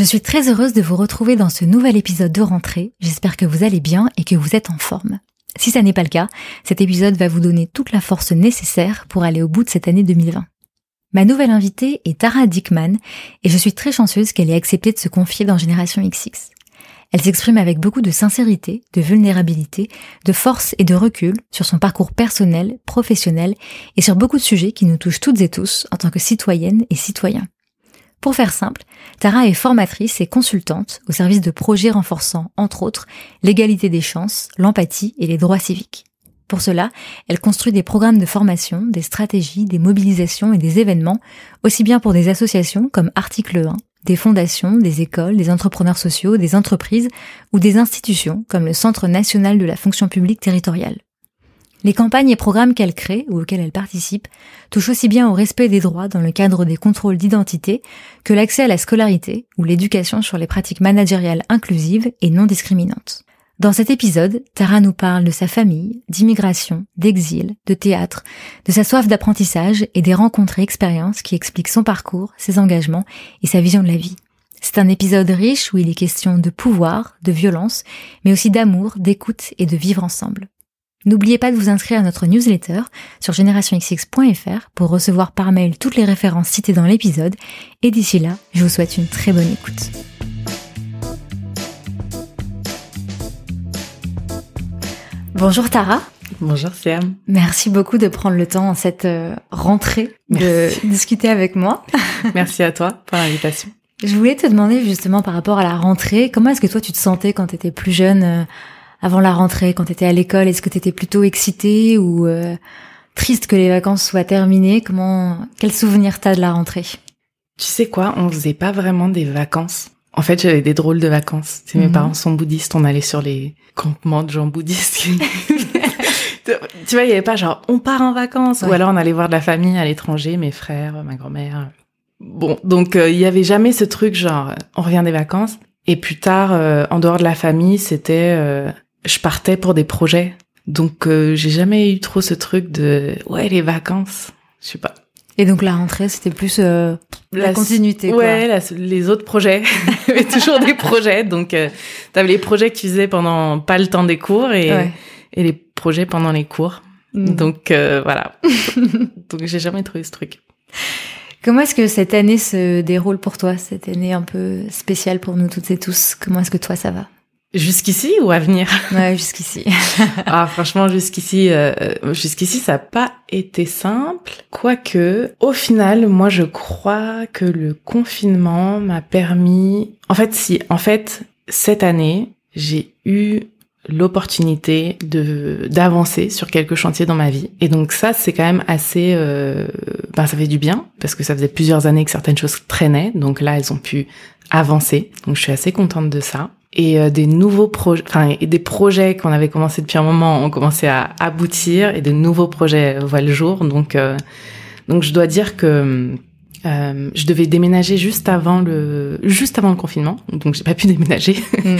Je suis très heureuse de vous retrouver dans ce nouvel épisode de rentrée. J'espère que vous allez bien et que vous êtes en forme. Si ça n'est pas le cas, cet épisode va vous donner toute la force nécessaire pour aller au bout de cette année 2020. Ma nouvelle invitée est Tara Dickman et je suis très chanceuse qu'elle ait accepté de se confier dans Génération XX. Elle s'exprime avec beaucoup de sincérité, de vulnérabilité, de force et de recul sur son parcours personnel, professionnel et sur beaucoup de sujets qui nous touchent toutes et tous en tant que citoyennes et citoyens. Pour faire simple, Tara est formatrice et consultante au service de projets renforçant, entre autres, l'égalité des chances, l'empathie et les droits civiques. Pour cela, elle construit des programmes de formation, des stratégies, des mobilisations et des événements, aussi bien pour des associations comme Article 1, des fondations, des écoles, des entrepreneurs sociaux, des entreprises ou des institutions comme le Centre national de la fonction publique territoriale. Les campagnes et programmes qu'elle crée ou auxquels elle participe touchent aussi bien au respect des droits dans le cadre des contrôles d'identité que l'accès à la scolarité ou l'éducation sur les pratiques managériales inclusives et non discriminantes. Dans cet épisode, Tara nous parle de sa famille, d'immigration, d'exil, de théâtre, de sa soif d'apprentissage et des rencontres et expériences qui expliquent son parcours, ses engagements et sa vision de la vie. C'est un épisode riche où il est question de pouvoir, de violence, mais aussi d'amour, d'écoute et de vivre ensemble. N'oubliez pas de vous inscrire à notre newsletter sur generationxx.fr pour recevoir par mail toutes les références citées dans l'épisode. Et d'ici là, je vous souhaite une très bonne écoute. Bonjour Tara. Bonjour Sam. Merci beaucoup de prendre le temps en cette euh, rentrée de discuter avec moi. Merci à toi pour l'invitation. Je voulais te demander justement par rapport à la rentrée, comment est-ce que toi tu te sentais quand tu étais plus jeune euh, avant la rentrée, quand tu étais à l'école Est-ce que tu étais plutôt excitée ou euh, triste que les vacances soient terminées? Comment quel souvenir t'as de la rentrée? Tu sais quoi, on faisait pas vraiment des vacances. En fait, j'avais des drôles de vacances. Mes Mhm. parents sont bouddhistes, on allait sur les campements de gens bouddhistes. tu vois, il y avait pas genre on part en vacances ou alors on allait voir de la famille à l'étranger, mes frères, ma grand-mère. Bon, donc euh, il y avait jamais ce truc genre on revient des vacances. Et plus tard, euh, en dehors de la famille, c'était euh, je partais pour des projets. Donc euh, j'ai jamais eu trop ce truc de ouais les vacances. Je sais pas. Et donc la rentrée, c'était plus euh, la, La- continuité. quoi. Ouais, la- les autres projets. Il y avait toujours des projets. Donc, euh, t'avais les projets que tu faisais pendant pas le temps des cours et, Ouais. et les projets pendant les cours. Mhm. Donc, euh, voilà. donc, j'ai jamais trouvé ce truc. Comment est-ce que cette année se déroule pour toi, cette année un peu spéciale pour nous toutes et tous Comment est-ce que toi ça va? Jusqu'ici ou à venir? Ouais, jusqu'ici. Ah, franchement, jusqu'ici, euh, jusqu'ici, ça n'a pas été simple. Quoique, au final, moi, je crois que le confinement m'a permis. En fait, si, en fait, cette année, j'ai eu l'opportunité de d'avancer sur quelques chantiers dans ma vie et donc ça c'est quand même assez euh, ben ça fait du bien parce que ça faisait plusieurs années que certaines choses traînaient donc là elles ont pu avancer donc je suis assez contente de ça et euh, des nouveaux projets enfin et des projets qu'on avait commencé depuis un moment ont commencé à aboutir et de nouveaux projets voient le jour donc euh, donc je dois dire que euh, je devais déménager juste avant le juste avant le confinement, donc j'ai pas pu déménager. Mm.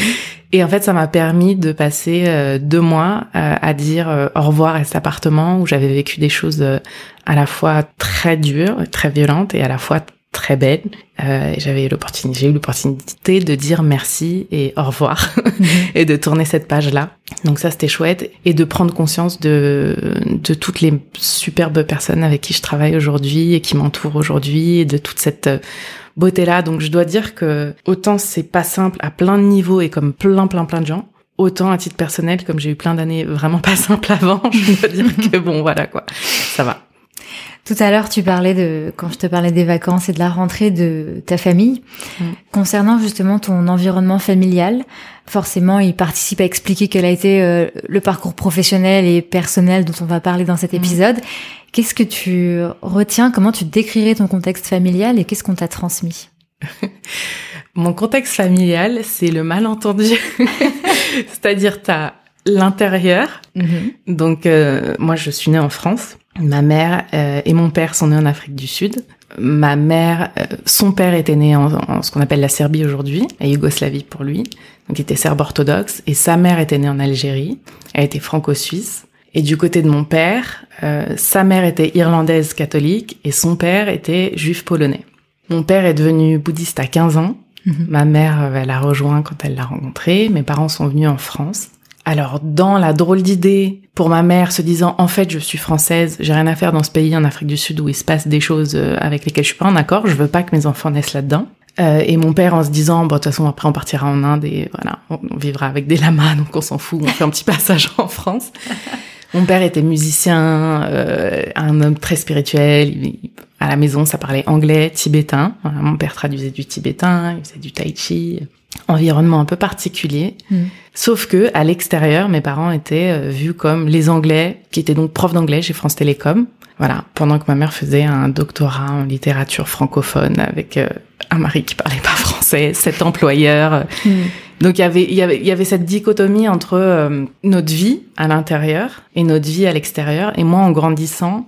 Et en fait, ça m'a permis de passer euh, deux mois euh, à dire au revoir à cet appartement où j'avais vécu des choses à la fois très dures, très violentes et à la fois très belles. Euh, j'avais l'opportunité, j'ai eu l'opportunité de dire merci et au revoir et de tourner cette page-là. Donc ça, c'était chouette et de prendre conscience de de toutes les superbes personnes avec qui je travaille aujourd'hui et qui m'entourent aujourd'hui et de toute cette euh, beauté-là. Donc je dois dire que autant c'est pas simple à plein de niveaux et comme plein plein plein de gens, autant à titre personnel, comme j'ai eu plein d'années vraiment pas simples avant, je dois dire que bon voilà quoi, ça va. Tout à l'heure, tu parlais de, quand je te parlais des vacances et de la rentrée de ta famille, Mm. concernant justement ton environnement familial. Forcément, il participe à expliquer quel a été euh, le parcours professionnel et personnel dont on va parler dans cet Mm. épisode. Qu'est-ce que tu retiens? Comment tu décrirais ton contexte familial et qu'est-ce qu'on t'a transmis? Mon contexte familial, c'est le malentendu. C'est-à-dire, t'as l'intérieur. Donc, euh, moi, je suis née en France. Ma mère euh, et mon père sont nés en Afrique du Sud. Ma mère, euh, son père était né en, en ce qu'on appelle la Serbie aujourd'hui, la Yougoslavie pour lui. Donc, il était serbe orthodoxe. Et sa mère était née en Algérie. Elle était franco-suisse. Et du côté de mon père, euh, sa mère était irlandaise catholique et son père était juif polonais. Mon père est devenu bouddhiste à 15 ans. Mhm. Ma mère, euh, elle l'a rejoint quand elle l'a rencontré. Mes parents sont venus en France. Alors, dans la drôle d'idée, pour ma mère, se disant, en fait, je suis française, j'ai rien à faire dans ce pays en Afrique du Sud où il se passe des choses euh, avec lesquelles je suis pas en accord, je veux pas que mes enfants naissent là-dedans. Euh, et mon père en se disant, bon, de toute façon, après, on partira en Inde et voilà, on, vivra avec des lamas, donc on s'en fout, on fait un petit passage en France. Mon père était musicien, euh, un homme très spirituel. À la maison, ça parlait anglais, tibétain. Voilà, mon père traduisait du tibétain, il faisait du tai chi. Environnement un peu particulier. Mhm. Sauf que à l'extérieur, mes parents étaient euh, vus comme les Anglais, qui étaient donc profs d'anglais chez France Télécom. Voilà, pendant que ma mère faisait un doctorat en littérature francophone avec euh, un mari qui parlait pas français, sept employeurs. Donc il y avait il y avait y avait cette dichotomie entre euh, notre vie à l'intérieur et notre vie à l'extérieur. Et moi, en grandissant,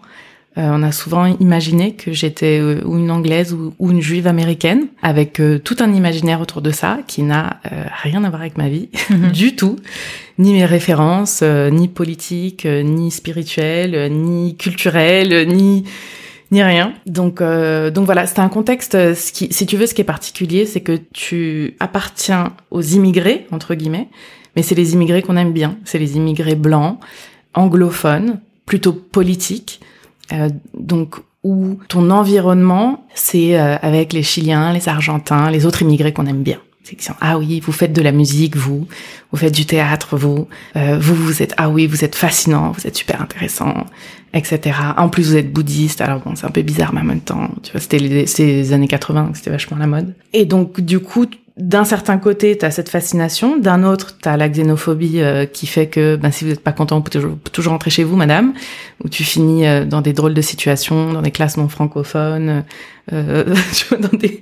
euh, on a souvent imaginé que j'étais euh, ou une anglaise ou, ou une juive américaine, avec euh, tout un imaginaire autour de ça qui n'a euh, rien à voir avec ma vie Mhm. du tout, ni mes références, ni politiques, ni spirituelles, ni culturelles, ni ni rien. Donc euh, donc voilà, c'est un contexte. Ce qui, si tu veux, ce qui est particulier, c'est que tu appartiens aux immigrés entre guillemets, mais c'est les immigrés qu'on aime bien. C'est les immigrés blancs, anglophones, plutôt politiques. Euh, donc où ton environnement, c'est euh, avec les Chiliens, les Argentins, les autres immigrés qu'on aime bien. C'est qu'ils sont, ah oui, vous faites de la musique, vous, vous faites du théâtre, vous, euh, vous, vous êtes, ah oui, vous êtes fascinant, vous êtes super intéressant, etc. En plus, vous êtes bouddhiste, alors bon, c'est un peu bizarre, mais en même temps, tu vois, c'était les, les années 80, donc c'était vachement la mode. Et donc, du coup, d'un certain côté, t'as cette fascination, d'un autre, t'as la xénophobie euh, qui fait que, ben, si vous n'êtes pas content, vous pouvez toujours, toujours rentrer chez vous, madame, où tu finis euh, dans des drôles de situations, dans des classes non francophones, euh, tu dans des,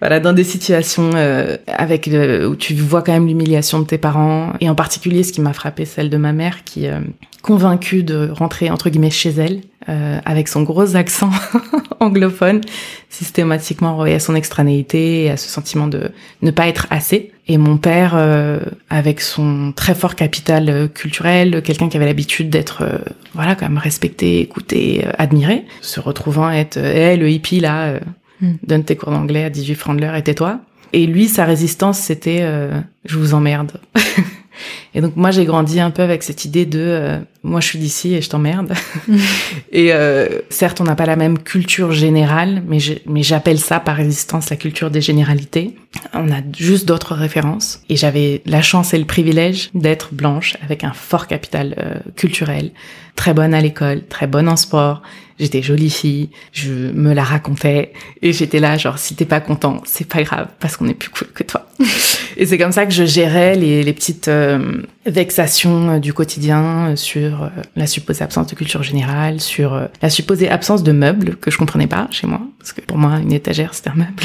voilà, dans des situations euh, avec le- où tu vois quand même l'humiliation de tes parents, et en particulier, ce qui m'a frappé, celle de ma mère, qui euh, convaincue de rentrer entre guillemets chez elle, euh, avec son gros accent anglophone, systématiquement renvoyé à son extranéité et à ce sentiment de ne pas être assez. Et mon père, euh, avec son très fort capital euh, culturel, quelqu'un qui avait l'habitude d'être, euh, voilà, quand même respecté, écouté, euh, admiré, se retrouvant à être, hey, le hippie là, euh, Mm. donne tes cours d'anglais à 18 francs de l'heure et tais-toi. Et lui, sa résistance, c'était, euh, je vous emmerde. Et donc moi j'ai grandi un peu avec cette idée de euh, moi je suis d'ici et je t'emmerde. et euh, certes on n'a pas la même culture générale, mais je- mais j'appelle ça par résistance la culture des généralités. On a juste d'autres références. Et j'avais la chance et le privilège d'être blanche avec un fort capital euh, culturel, très bonne à l'école, très bonne en sport. J'étais jolie fille, je me la racontais et j'étais là genre si t'es pas content, c'est pas grave parce qu'on est plus cool que toi. Et c'est comme ça que je gérais les, les petites euh, vexations euh, du quotidien euh, sur euh, la supposée absence de culture générale, sur la supposée absence de meubles que je comprenais pas chez moi, parce que pour moi une étagère c'est un meuble,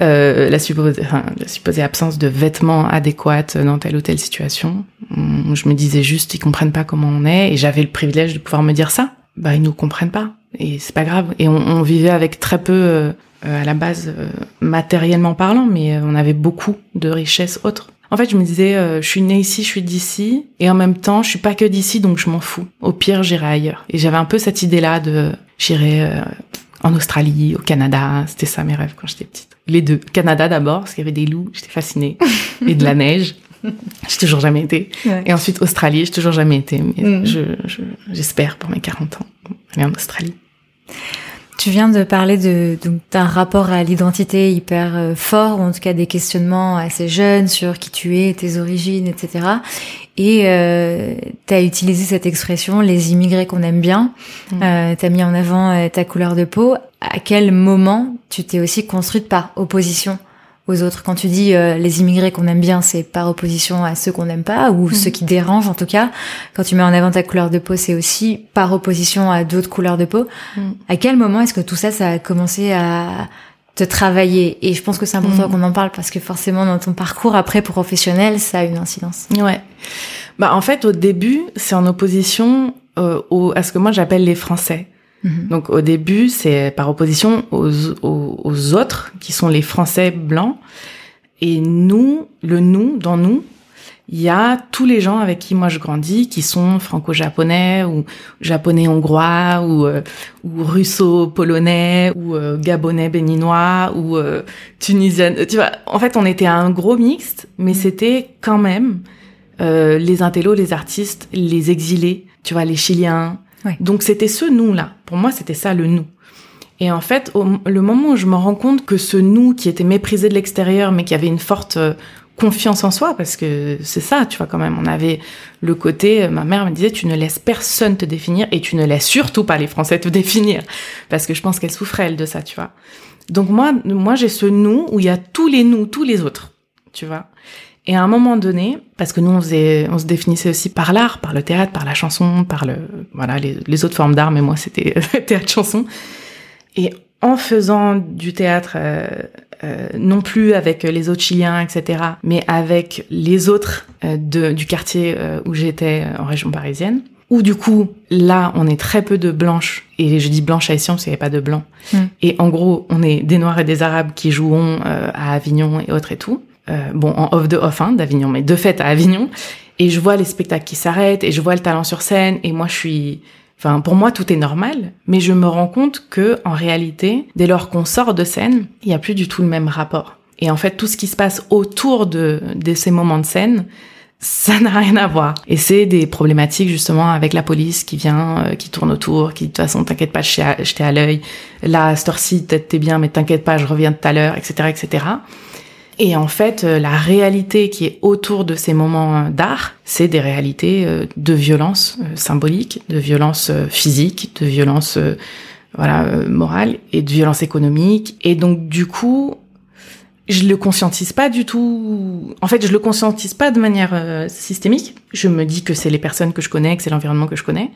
la, supposée, enfin, la supposée absence de vêtements adéquats dans telle ou telle situation. Hum, Je me disais juste ils comprennent pas comment on est et j'avais le privilège de pouvoir me dire ça. Bah ils nous comprennent pas et c'est pas grave. Et on, on vivait avec très peu euh, euh, à la base euh, matériellement parlant, mais euh, on avait beaucoup de richesses autres. En fait, je me disais, euh, je suis née ici, je suis d'ici, et en même temps, je suis pas que d'ici, donc je m'en fous. Au pire, j'irai ailleurs. Et j'avais un peu cette idée-là de, j'irai euh, en Australie, au Canada. C'était ça mes rêves quand j'étais petite. Les deux. Canada d'abord, parce qu'il y avait des loups, j'étais fascinée, et de la neige. J'ai toujours jamais été. Et ensuite Australie, j'ai toujours jamais été, mais je, je- j'espère pour mes 40 ans aller en Australie. Tu viens de parler de d'un rapport à l'identité hyper euh, fort, ou en tout cas des questionnements assez jeunes sur qui tu es, tes origines, etc. Et euh, tu as utilisé cette expression, les immigrés qu'on aime bien. Mm. Euh, tu as mis en avant euh, ta couleur de peau. À quel moment tu t'es aussi construite par opposition? Aux autres. Quand tu dis euh, les immigrés qu'on aime bien, c'est par opposition à ceux qu'on n'aime pas ou mhm. ceux qui dérangent en tout cas. Quand tu mets en avant ta couleur de peau, c'est aussi par opposition à d'autres couleurs de peau. Mhm. À quel moment est-ce que tout ça, ça a commencé à te travailler? Et je pense que c'est important mhm. qu'on en parle parce que forcément dans ton parcours après professionnel, ça a une incidence. Ouais. Bah en fait au début, c'est en opposition euh, au, à ce que moi j'appelle les Français. Mhm. Donc au début, c'est par opposition aux, aux, autres, qui sont les Français blancs. Et nous, le nous, dans nous, il y a tous les gens avec qui moi je grandis, qui sont franco-japonais ou japonais-hongrois ou, euh, ou russo-polonais ou euh, gabonais-béninois ou euh, tunisien. Tu vois, en fait, on était un gros mixte, mais mhm. c'était quand même euh, les intellos, les artistes, les exilés, tu vois, les Chiliens, donc c'était ce nous-là. Pour moi, c'était ça le nous. Et en fait, au, le moment où je me rends compte que ce nous qui était méprisé de l'extérieur, mais qui avait une forte euh, confiance en soi, parce que c'est ça, tu vois, quand même, on avait le côté, euh, ma mère me disait, tu ne laisses personne te définir et tu ne laisses surtout pas les Français te définir, parce que je pense qu'elle souffrait, elle, de ça, tu vois. Donc moi, moi, j'ai ce nous où il y a tous les nous, tous les autres, tu vois. Et à un moment donné, parce que nous on, faisait, on se définissait aussi par l'art, par le théâtre, par la chanson, par le voilà les, les autres formes d'art, mais moi c'était théâtre chanson. Et en faisant du théâtre, euh, euh, non plus avec les autres Chiliens, etc., mais avec les autres euh, de, du quartier euh, où j'étais en région parisienne, où du coup là on est très peu de blanches et je dis blanches haïtiennes parce qu'il n'y avait pas de blancs. Mm. Et en gros on est des noirs et des arabes qui jouons à Avignon et autres et tout. Euh, bon, en off de off hein, d'Avignon, mais de fait à Avignon. Et je vois les spectacles qui s'arrêtent et je vois le talent sur scène et moi je suis, enfin pour moi tout est normal, mais je me rends compte que en réalité, dès lors qu'on sort de scène, il n'y a plus du tout le même rapport. Et en fait, tout ce qui se passe autour de, de ces moments de scène, ça n'a rien à voir. Et c'est des problématiques justement avec la police qui vient, euh, qui tourne autour, qui de toute façon t'inquiète pas, je t'ai à l'œil. Là, cette heure-ci, t'es bien, mais t'inquiète pas, je reviens tout à l'heure, etc., etc. Et en fait, euh, la réalité qui est autour de ces moments d'art, c'est des réalités euh, de violence euh, symbolique, de violence physique, de violence voilà morale et de violence économique. Et donc du coup, je le conscientise pas du tout. En fait, je le conscientise pas de manière systémique. Je me dis que c'est les personnes que je connais, que c'est l'environnement que je connais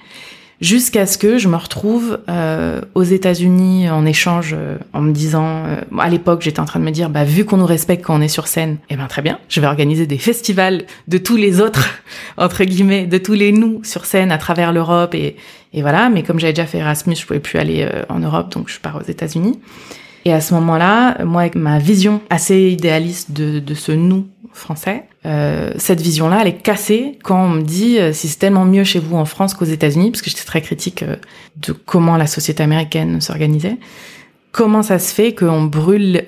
jusqu'à ce que je me retrouve euh, aux États-Unis en échange euh, en me disant euh, à l'époque j'étais en train de me dire bah vu qu'on nous respecte quand on est sur scène eh ben très bien je vais organiser des festivals de tous les autres entre guillemets de tous les nous sur scène à travers l'Europe et, et voilà. Mais comme j'avais déjà fait Erasmus je pouvais plus aller en Europe donc je pars aux États-Unis. Et à ce moment-là moi avec ma vision assez idéaliste de, de ce nous français. Euh, cette vision-là, elle est cassée quand on me dit euh, si c'est tellement mieux chez vous en France qu'aux États-Unis, parce que j'étais très critique euh, de comment la société américaine s'organisait. Comment ça se fait qu'on brûle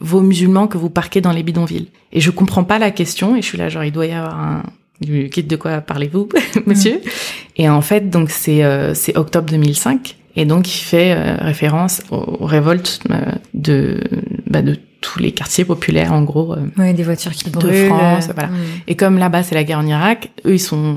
vos musulmans que vous parquez dans les bidonvilles? Et je comprends pas la question et je suis là genre il doit y avoir un du kit de quoi parlez-vous, monsieur? Et en fait donc c'est c'est octobre 2005 et donc il fait référence aux, révoltes de bah, de tous les quartiers populaires en gros euh, des voitures qui brûlent de France voilà. et comme là-bas c'est la guerre en Irak eux ils sont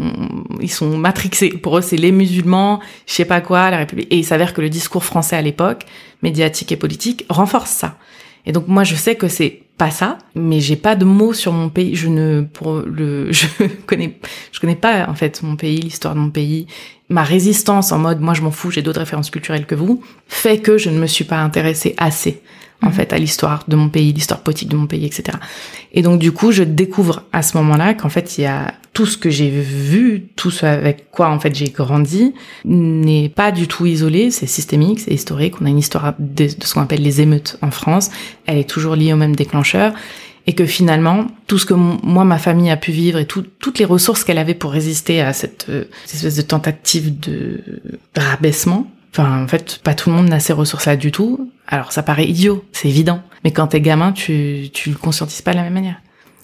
ils sont matrixés. Pour eux c'est les musulmans je sais pas quoi la République. Et il s'avère que le discours français à l'époque médiatique et politique renforce ça. Et donc moi je sais que c'est pas ça mais j'ai pas de mots sur mon pays. Je ne pour le je connais je connais pas en fait mon pays l'histoire de mon pays. Ma résistance en mode moi je m'en fous j'ai d'autres références culturelles que vous fait que je ne me suis pas intéressée assez en fait à l'histoire de mon pays, l'histoire politique de mon pays, etc. Et donc du coup, je découvre à ce moment-là qu'en fait il y a tout ce que j'ai vu, tout ce avec quoi en fait j'ai grandi n'est pas du tout isolé, c'est systémique, c'est historique. On a une histoire de, ce qu'on appelle les émeutes en France. Elle est toujours liée au même déclencheur et que finalement tout ce que moi ma famille a pu vivre et toutes les ressources qu'elle avait pour résister à cette, euh, cette espèce de tentative de rabaissement Enfin, en fait, pas tout le monde n'a ces ressources-là du tout. Alors, ça paraît idiot, c'est évident. Mais quand t'es gamin, tu, tu le conscientises pas de la même manière.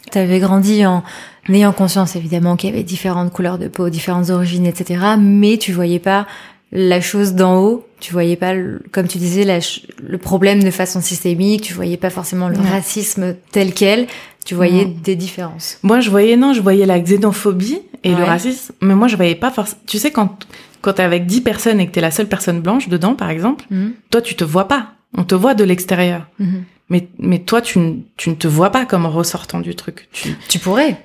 T'avais grandi en ayant conscience, évidemment, qu'il y avait différentes couleurs de peau, différentes origines, etc. Mais tu voyais pas la chose d'en haut Tu voyais pas, comme tu disais, la le problème de façon systémique. Tu voyais pas forcément le racisme tel quel. Tu voyais Non. des différences. Moi, je voyais, non, je voyais la xénophobie et le racisme, mais moi, je voyais pas forcément. Tu sais, quand, quand t'es avec 10 personnes et que t'es la seule personne blanche dedans, par exemple, Mhm. toi, tu te vois pas. On te voit de l'extérieur. Mhm. Mais, mais toi, tu, ne- tu ne te vois pas comme ressortant du truc. Tu, Tu pourrais.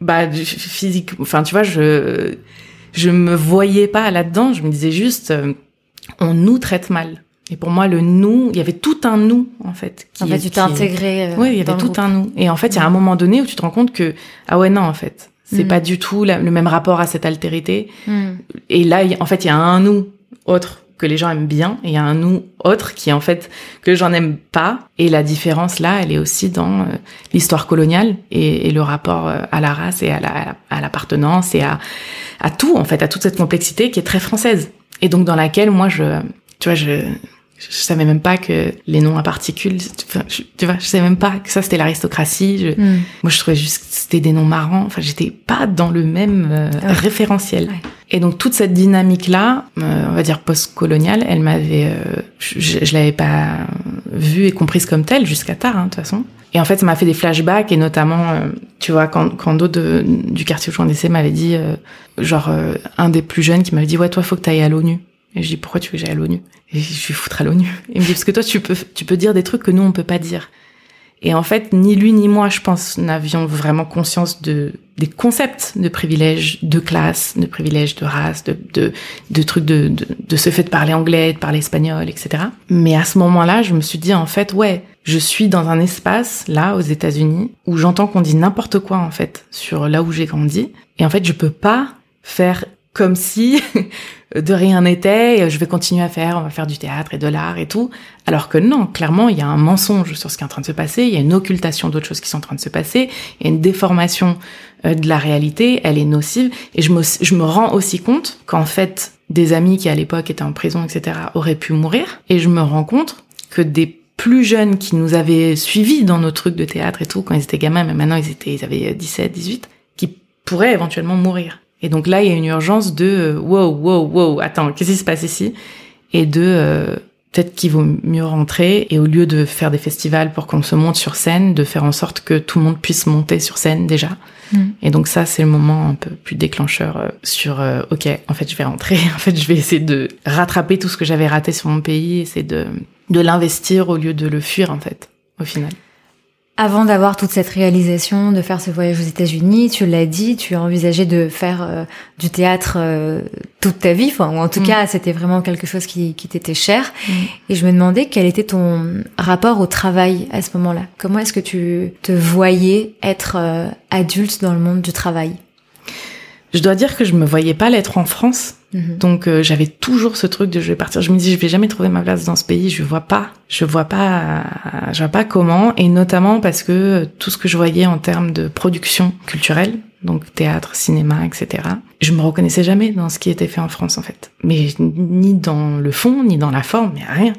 bah, physique, enfin, tu vois, je, je me voyais pas là-dedans. Je me disais juste, euh, on nous traite mal. Et pour moi, le nous, il y avait tout un nous, en fait. qui- En fait, tu t'es intégré. euh, Oui, il y avait tout groupe. un nous. Et en fait, il y a un moment donné où tu te rends compte que, ah ouais, non, en fait, c'est Mhm. pas du tout la- le même rapport à cette altérité. Mhm. Et là, y en fait, il y a un nous autre que les gens aiment bien, et il y a un nous autre qui, en fait, que j'en aime pas. Et la différence, là, elle est aussi dans euh, l'histoire coloniale et, et le rapport euh, à la race et à la- à l'appartenance et à, à tout, en fait, à toute cette complexité qui est très française. Et donc, dans laquelle, moi, je, tu vois, je, je savais même pas que les noms à particules, enfin, je- tu vois, je savais même pas que ça c'était l'aristocratie. Je- Mhm. Moi, je trouvais juste que c'était des noms marrants. Enfin, j'étais pas dans le même euh, Ouais. référentiel. Ouais. Et donc toute cette dynamique-là, euh, on va dire post-coloniale, elle m'avait, euh, je, je l'avais pas vue et comprise comme telle jusqu'à tard, hein, de toute façon. Et en fait, ça m'a fait des flashbacks et notamment, euh, tu vois, quand, quand d'autres de- du quartier où je m'avaient dit, genre un des plus jeunes qui m'avait dit, ouais, toi, faut que t'ailles à l'ONU. Et je dis, pourquoi tu veux que j'aille à l'ONU? Et je suis foutre à l'ONU. Il me dit, parce que toi, tu peux, tu peux dire des trucs que nous, on peut pas dire. Et en fait, ni lui ni moi, je pense, n'avions vraiment conscience de des concepts de privilèges de classe, de privilèges de race, de de, de trucs de, de de ce fait de parler anglais, de parler espagnol, etc. Mais à ce moment-là, je me suis dit en fait, ouais, je suis dans un espace là aux États-Unis où j'entends qu'on dit n'importe quoi en fait sur là où j'ai grandi, et en fait, je peux pas faire comme si de rien n'était, et je vais continuer à faire, on va faire du théâtre et de l'art et tout. Alors que non, clairement, il y a un mensonge sur ce qui est en train de se passer, il y a une occultation d'autres choses qui sont en train de se passer, il y a une déformation euh, de la réalité, elle est nocive, et je me, je me rends aussi compte qu'en fait, des amis qui à l'époque étaient en prison, etc., auraient pu mourir, et je me rends compte que des plus jeunes qui nous avaient suivis dans nos trucs de théâtre et tout, quand ils étaient gamins, mais maintenant ils étaient, ils avaient 17, 18, qui pourraient éventuellement mourir. Et donc là, il y a une urgence de euh, wow, wow, wow, attends, qu'est-ce qui se passe ici? Et de euh, peut-être qu'il vaut mieux rentrer et au lieu de faire des festivals pour qu'on se monte sur scène, de faire en sorte que tout le monde puisse monter sur scène déjà. Mm. Et donc ça, c'est le moment un peu plus déclencheur euh, sur euh, ok, en fait, je vais rentrer. En fait, je vais essayer de rattraper tout ce que j'avais raté sur mon pays, essayer de de l'investir au lieu de le fuir en fait, au final. Avant d'avoir toute cette réalisation, de faire ce voyage aux États-Unis, tu l'as dit, tu as envisagé de faire euh, du théâtre euh, toute ta vie, enfin, ou en tout Mm. cas, c'était vraiment quelque chose qui, qui t'était cher. Mm. Et je me demandais quel était ton rapport au travail à ce moment-là. Comment est-ce que tu te voyais être euh, adulte dans le monde du travail? Je dois dire que je me voyais pas l'être en France. Mhm. Donc euh, j'avais toujours ce truc de je vais partir. Je me dis je vais jamais trouver ma place dans ce pays. Je vois pas, je vois pas, je vois pas comment. Et notamment parce que euh, tout ce que je voyais en termes de production culturelle, donc théâtre, cinéma, etc. Je me reconnaissais jamais dans ce qui était fait en France en fait. Mais ni dans le fond, ni dans la forme, mais rien.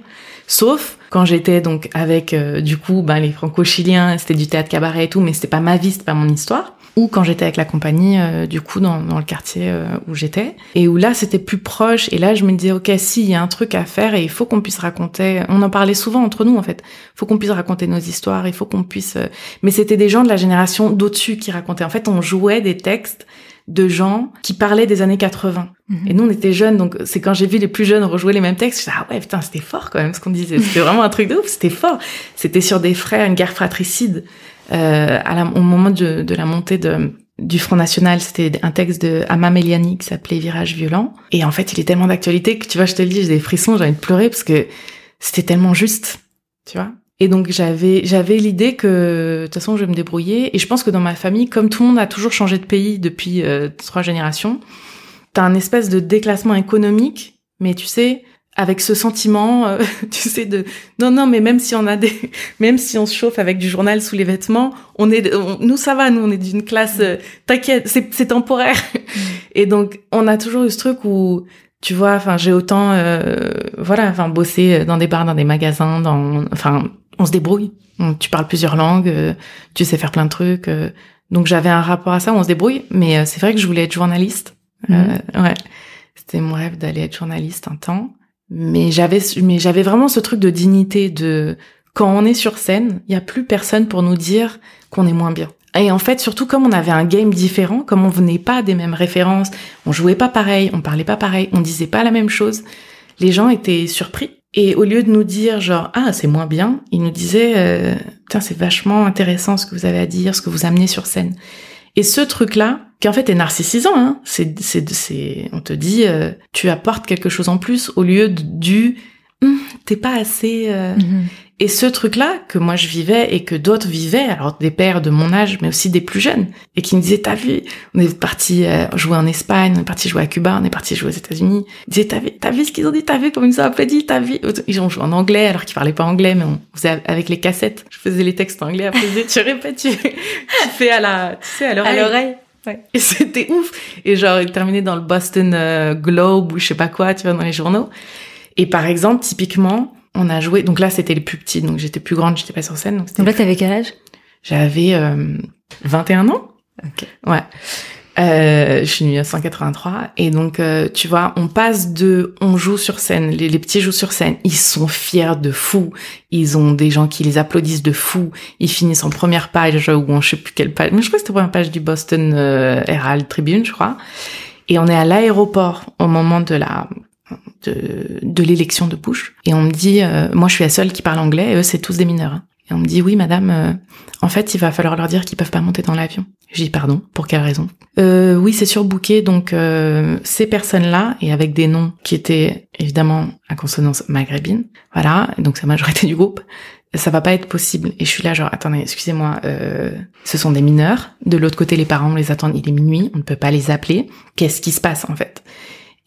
Sauf quand j'étais donc avec euh, du coup ben, les franco-chiliens, c'était du théâtre cabaret et tout, mais c'était pas ma vie, c'était pas mon histoire. Ou quand j'étais avec la compagnie euh, du coup dans, dans le quartier euh, où j'étais et où là c'était plus proche et là je me disais ok si il y a un truc à faire et il faut qu'on puisse raconter. On en parlait souvent entre nous en fait. Il faut qu'on puisse raconter nos histoires, il faut qu'on puisse. euh, Mais c'était des gens de la génération d'au-dessus qui racontaient. En fait on jouait des textes de gens qui parlaient des années 80. Mhm. Et nous, on était jeunes, donc c'est quand j'ai vu les plus jeunes rejouer les mêmes textes, je disais, ah ouais, putain, c'était fort quand même ce qu'on disait. C'était vraiment un truc de ouf, c'était fort. C'était sur des frères, une guerre fratricide. Euh, à la, au moment de, de la montée de, du Front National, c'était un texte de Amma Meliani qui s'appelait Virage violent. Et en fait, il est tellement d'actualité que, tu vois, je te le dis, j'ai des frissons, j'ai envie de pleurer parce que c'était tellement juste, tu vois. Et donc j'avais j'avais l'idée que de toute façon je vais me débrouiller et je pense que dans ma famille comme tout le monde a toujours changé de pays depuis euh, trois générations t'as un espèce de déclassement économique mais tu sais avec ce sentiment euh, tu sais de non non mais même si on a des même si on se chauffe avec du journal sous les vêtements on est on- nous ça va nous on est d'une classe euh, t'inquiète c'est c'est temporaire. Et donc on a toujours eu ce truc où tu vois enfin j'ai autant euh, voilà enfin bossé dans des bars dans des magasins dans enfin on se débrouille. On- tu parles plusieurs langues euh, tu sais faire plein de trucs euh, donc j'avais un rapport à ça on se débrouille mais euh, c'est vrai que je voulais être journaliste. Euh, ouais. C'était mon rêve d'aller être journaliste un temps mais j'avais mais j'avais vraiment ce truc de dignité de quand on est sur scène, il y a plus personne pour nous dire qu'on est moins bien. Et en fait, surtout comme on avait un game différent, comme on venait pas des mêmes références, on jouait pas pareil, on parlait pas pareil, on disait pas la même chose, les gens étaient surpris. Et au lieu de nous dire genre ah c'est moins bien, ils nous disaient euh, tiens c'est vachement intéressant ce que vous avez à dire, ce que vous amenez sur scène. Et ce truc là, qui en fait est narcissisant, hein, c'est on te dit euh, tu apportes quelque chose en plus au lieu du t'es pas assez. Euh, mm-hmm. Et ce truc-là que moi je vivais et que d'autres vivaient, alors des pères de mon âge, mais aussi des plus jeunes, et qui me disaient t'as vu, on est parti euh, jouer en Espagne, on est parti jouer à Cuba, on est parti jouer aux États-Unis. Ils disaient t'as vu, t'as vu ce qu'ils ont dit, t'as vu comme ils nous ont applaudi, t'as vu. Ils ont joué en anglais alors qu'ils parlaient pas anglais, mais on faisait avec les cassettes. Je faisais les textes en anglais, après tu répètes, tu, tu fais à la, tu sais à l'oreille. À l'oreille. Ouais. Et c'était ouf. Et genre, il terminait dans le Boston euh, Globe ou je sais pas quoi, tu vois, dans les journaux. Et par exemple, typiquement, on a joué. Donc là, c'était les plus petits. Donc j'étais plus grande, j'étais pas sur scène. Donc, donc là, t'avais quel âge? J'avais euh, 21 ans. Ok. Ouais. Euh, je suis née en 183 et donc euh, tu vois, on passe de on joue sur scène, les, les, petits jouent sur scène, ils sont fiers de fou, ils ont des gens qui les applaudissent de fou, ils finissent en première page ou on je sais plus quelle page, mais je crois que c'était la première page du Boston euh, Herald Tribune, je crois. Et on est à l'aéroport au moment de la de, de l'élection de Bush. Et on me dit, euh, moi je suis la seule qui parle anglais, et eux c'est tous des mineurs. Et on me dit, oui madame, euh, en fait il va falloir leur dire qu'ils peuvent pas monter dans l'avion. Je dis, pardon, pour quelle raison? Euh, Oui, c'est surbooké, donc euh, ces personnes-là, et avec des noms qui étaient évidemment à consonance maghrébine, voilà, donc c'est la majorité du groupe, ça va pas être possible. Et je suis là genre, attendez, excusez-moi, euh, ce sont des mineurs. De l'autre côté, les parents les attendent, il est minuit, on ne peut pas les appeler. Qu'est-ce qui se passe en fait?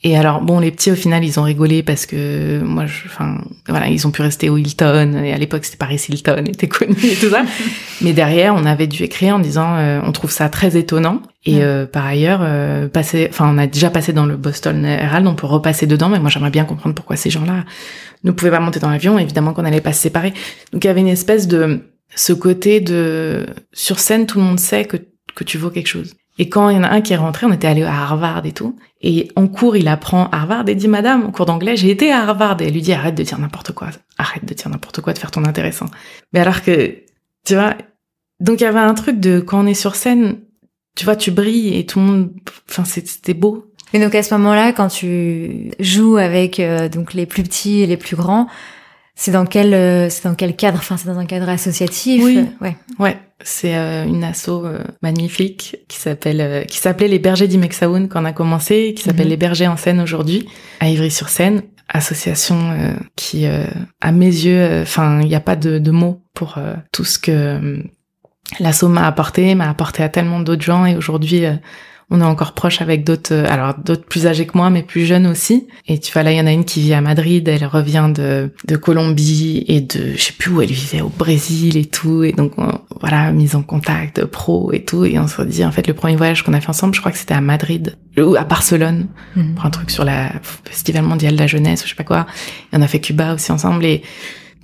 Et alors bon, les petits au final ils ont rigolé parce que moi, je, enfin voilà, ils ont pu rester au Hilton et à l'époque c'était Paris Hilton était connu et tout ça. Mais derrière, on avait dû écrire en disant euh, on trouve ça très étonnant et euh, par ailleurs euh, passer, enfin on a déjà passé dans le Boston Herald, on peut repasser dedans, mais moi j'aimerais bien comprendre pourquoi ces gens-là ne pouvaient pas monter dans l'avion. Évidemment qu'on allait pas se séparer. Donc il y avait une espèce de ce côté de sur scène tout le monde sait que que tu vaux quelque chose. Et quand il y en a un qui est rentré, on était allé à Harvard et tout. Et en cours, il apprend Harvard et dit, Madame, en cours d'anglais, j'ai été à Harvard. Et elle lui dit, arrête de dire n'importe quoi. Arrête de dire n'importe quoi, de faire ton intéressant. Mais alors que, tu vois, donc il y avait un truc de, quand on est sur scène, tu vois, tu brilles et tout le monde, enfin, c'était beau. Et donc à ce moment-là, quand tu joues avec euh, donc les plus petits et les plus grands, c'est dans quel euh, c'est dans quel cadre? Enfin, c'est dans un cadre associatif? Oui. Ouais. Ouais. C'est euh, une asso euh, magnifique qui s'appelle qui s'appelait les Bergers d'Imexaoun quand on a commencé, qui s'appelle mhm. les Bergers en scène aujourd'hui à Ivry-sur-Seine. Association qui, à mes yeux, enfin, il n'y a pas de, de mots pour tout ce que l'asso m'a apporté, m'a apporté à tellement d'autres gens et aujourd'hui on est encore proche avec d'autres, euh, alors d'autres plus âgés que moi, mais plus jeunes aussi. Et tu vois là, il y en a une qui vit à Madrid, elle revient de, de Colombie et de, je sais plus où elle vivait, au Brésil et tout. Et donc voilà, mise en contact pro et tout. Et on se dit en fait le premier voyage qu'on a fait ensemble, je crois que c'était à Madrid ou à Barcelone mhm. pour un truc sur la festival mondial de la jeunesse ou je sais pas quoi. Et on a fait Cuba aussi ensemble et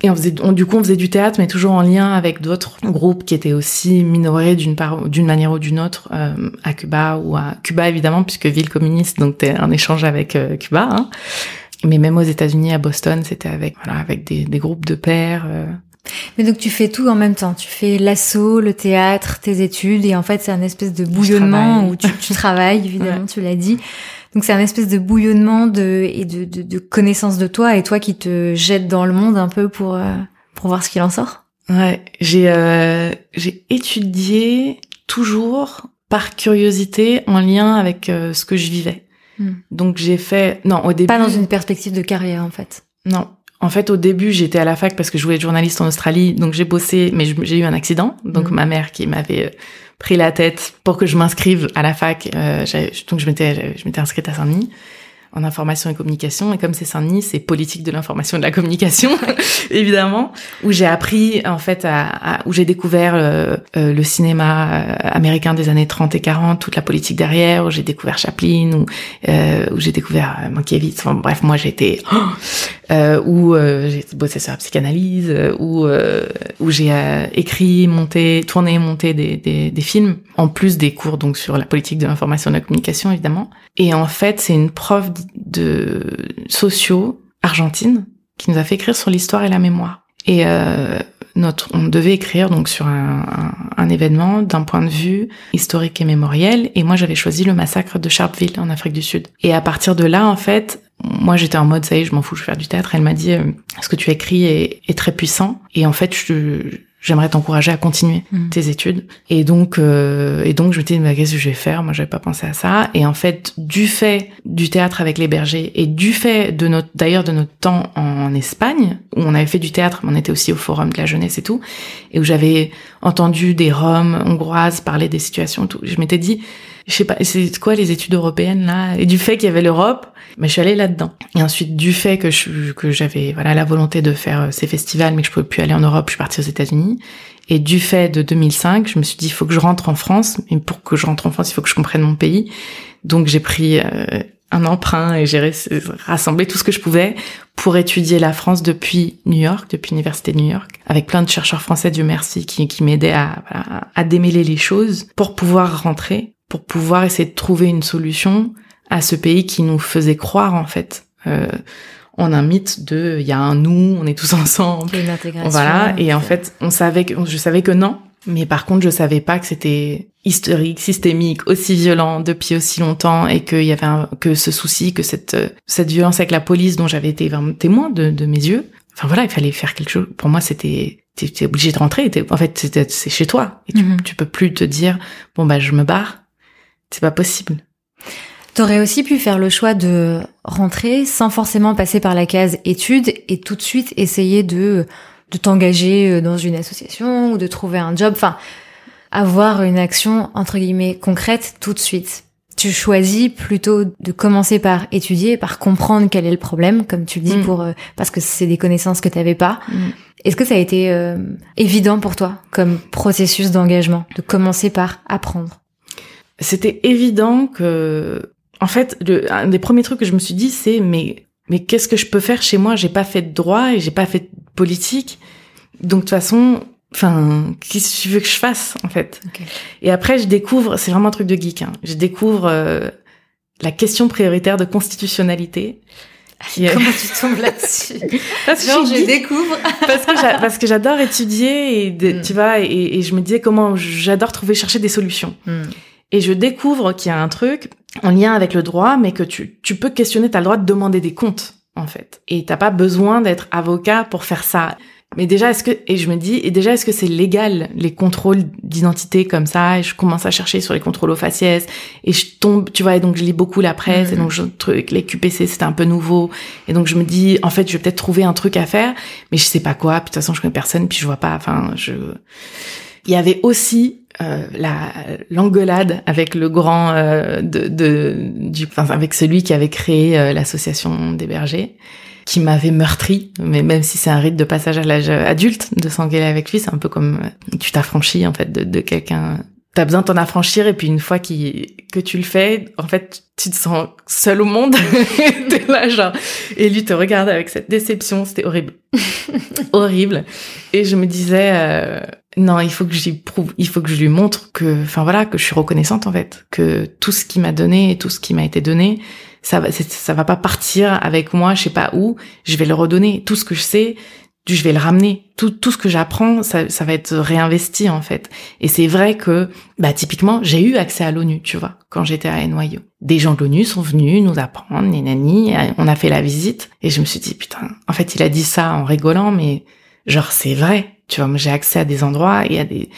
et on faisait, du coup, on faisait du théâtre, mais toujours en lien avec d'autres groupes qui étaient aussi minorés d'une part, d'une manière ou d'une autre, euh, à Cuba ou à Cuba évidemment, puisque ville communiste, donc t'es un échange avec euh, Cuba. Hein. Mais même aux États-Unis, à Boston, c'était avec voilà, avec des, des groupes de pères. Euh. Mais donc tu fais tout en même temps. Tu fais l'assaut, le théâtre, tes études, et en fait c'est un espèce de bouillonnement où tu, tu travailles, évidemment, tu l'as dit. Donc c'est un espèce de bouillonnement de et de, de, de connaissance de toi et toi qui te jette dans le monde un peu pour euh, pour voir ce qu'il en sort. Ouais, j'ai euh, j'ai étudié toujours par curiosité en lien avec euh, ce que je vivais. Hmm. Donc j'ai fait non au début pas dans une perspective de carrière en fait. Non. En fait, au début, j'étais à la fac parce que je voulais être journaliste en Australie, donc j'ai bossé, mais j'ai eu un accident. Donc hmm. ma mère qui m'avait pris la tête pour que je m'inscrive à la fac. Euh, donc je m'étais je m'étais inscrite à Saint-Denis en information et communication. Et comme c'est Saint-Denis, c'est politique de l'information et de la communication, évidemment, où j'ai appris, en fait, à, où j'ai découvert euh, euh, le cinéma euh, américain des années 30 et 40, toute la politique derrière, où j'ai découvert Chaplin, où, où j'ai découvert Mankiewicz. Enfin, bref, moi, j'étais... euh, où j'ai bossé sur la psychanalyse, où, où j'ai écrit, monté, tourné, monté des, des, des films, en plus des cours donc sur la politique de l'information et de la communication, évidemment. Et en fait, c'est une prof de sociaux argentine qui nous a fait écrire sur l'histoire et la mémoire. Et euh, notre, on devait écrire donc sur un, un, événement d'un point de vue historique et mémoriel. Et moi, j'avais choisi le massacre de Sharpeville en Afrique du Sud. Et à partir de là, en fait, moi, j'étais en mode ça y est, je m'en fous, je vais faire du théâtre. Elle m'a dit, euh, ce que tu écris est, est très puissant. Et en fait, je, j'aimerais t'encourager à continuer Mm. tes études. Et donc, euh, et donc, je me dis, mais qu'est-ce que je vais faire? Moi, j'avais pas pensé à ça. Et en fait, du fait du théâtre avec les bergers et du fait de notre, d'ailleurs, de notre temps en Espagne, où on avait fait du théâtre, mais on était aussi au forum de la jeunesse et tout, et où j'avais entendu des Roms hongroises parler des situations, et tout. Je m'étais dit, je sais pas, c'est quoi les études européennes là? Et du fait qu'il y avait l'Europe, mais je suis allée là-dedans. Et ensuite, du fait que je, que j'avais voilà la volonté de faire euh, ces festivals, mais que je pouvais plus aller en Europe, je suis partie aux États-Unis. Et du fait de 2005, je me suis dit, il faut que je rentre en France. Mais pour que je rentre en France, il faut que je comprenne mon pays. Donc j'ai pris euh, un emprunt et j'ai rassemblé tout ce que je pouvais pour étudier la France depuis New York, depuis l'université de New York, avec plein de chercheurs français, Dieu merci, qui, qui m'aidaient à, à démêler les choses pour pouvoir rentrer, pour pouvoir essayer de trouver une solution à ce pays qui nous faisait croire en fait. Euh, a un mythe de il y a un nous, on est tous ensemble. Une intégration. Voilà, et en fait, on savait que je savais que non, mais par contre, je savais pas que c'était historique, systémique, aussi violent depuis aussi longtemps et qu'il y avait un, que ce souci, que cette cette violence avec la police dont j'avais été témoin de, de mes yeux. Enfin voilà, il fallait faire quelque chose. Pour moi, c'était t'es obligé de rentrer. En fait, c'est chez toi et tu, Mhm. tu peux plus te dire bon bah je me barre. C'est pas possible. T'aurais aussi pu faire le choix de rentrer sans forcément passer par la case études et tout de suite essayer de de t'engager dans une association ou de trouver un job. Enfin, avoir une action entre guillemets concrète tout de suite. Tu choisis plutôt de commencer par étudier, par comprendre quel est le problème, comme tu le dis, Mm. pour euh, parce que c'est des connaissances que t'avais pas. Mm. Est-ce que ça a été euh, évident pour toi comme processus d'engagement de commencer par apprendre? C'était évident que, en fait, le, un des premiers trucs que je me suis dit, c'est mais mais qu'est-ce que je peux faire chez moi? J'ai pas fait de droit et j'ai pas fait de politique, donc de toute façon, enfin, qu'est-ce que tu veux que je fasse en fait? Et après, je découvre, c'est vraiment un truc de geek. Hein, je découvre euh, la question prioritaire de constitutionnalité. Est- Comment tu tombes là-dessus? Parce que Genre, je je découvre. parce que j'a- parce que j'adore étudier et de- Mm. tu vois et, et je me disais comment j'adore trouver chercher des solutions Hmm. Et je découvre qu'il y a un truc en lien avec le droit mais que tu tu peux questionner t'as le droit de demander des comptes en fait. Et t'as pas besoin d'être avocat pour faire ça. Mais déjà est-ce que et je me dis et déjà est-ce que c'est légal les contrôles d'identité comme ça? Et je commence à chercher sur les contrôles au faciès et je tombe tu vois et donc je lis beaucoup la presse et Mhm. donc je truc les QPC c'était un peu nouveau. Et donc je me dis en fait je vais peut-être trouver un truc à faire mais je sais pas quoi. Puis de toute façon je connais personne puis je vois pas. Enfin je il y avait aussi euh, la l'engueulade avec le grand euh, de, de du enfin avec celui qui avait créé euh, l'association des bergers qui m'avait meurtri. Mais même si c'est un rite de passage à l'âge adulte de s'engueuler avec lui c'est un peu comme euh, tu t'affranchis en fait de, de quelqu'un. T'as besoin de t'en affranchir et puis une fois qu'il que tu le fais en fait tu te sens seul au monde. T'es là genre et lui te regarde avec cette déception. C'était horrible. Horrible. Et je me disais euh, non il faut que j'y prouve il faut que je lui montre que enfin voilà que je suis reconnaissante en fait. Que tout ce qui m'a donné et tout ce qui m'a été donné ça va ça va pas partir avec moi je sais pas où. Je vais le redonner. Tout ce que je sais je vais le ramener. Tout tout ce que j'apprends ça va être réinvesti en fait. Et c'est vrai que bah typiquement j'ai eu accès à l'ONU tu vois quand j'étais à NYU des gens de l'ONU sont venus nous apprendre nanani on a fait la visite. Et je me suis dit putain en fait il a dit ça en rigolant mais genre c'est vrai tu vois j'ai accès à des endroits et à des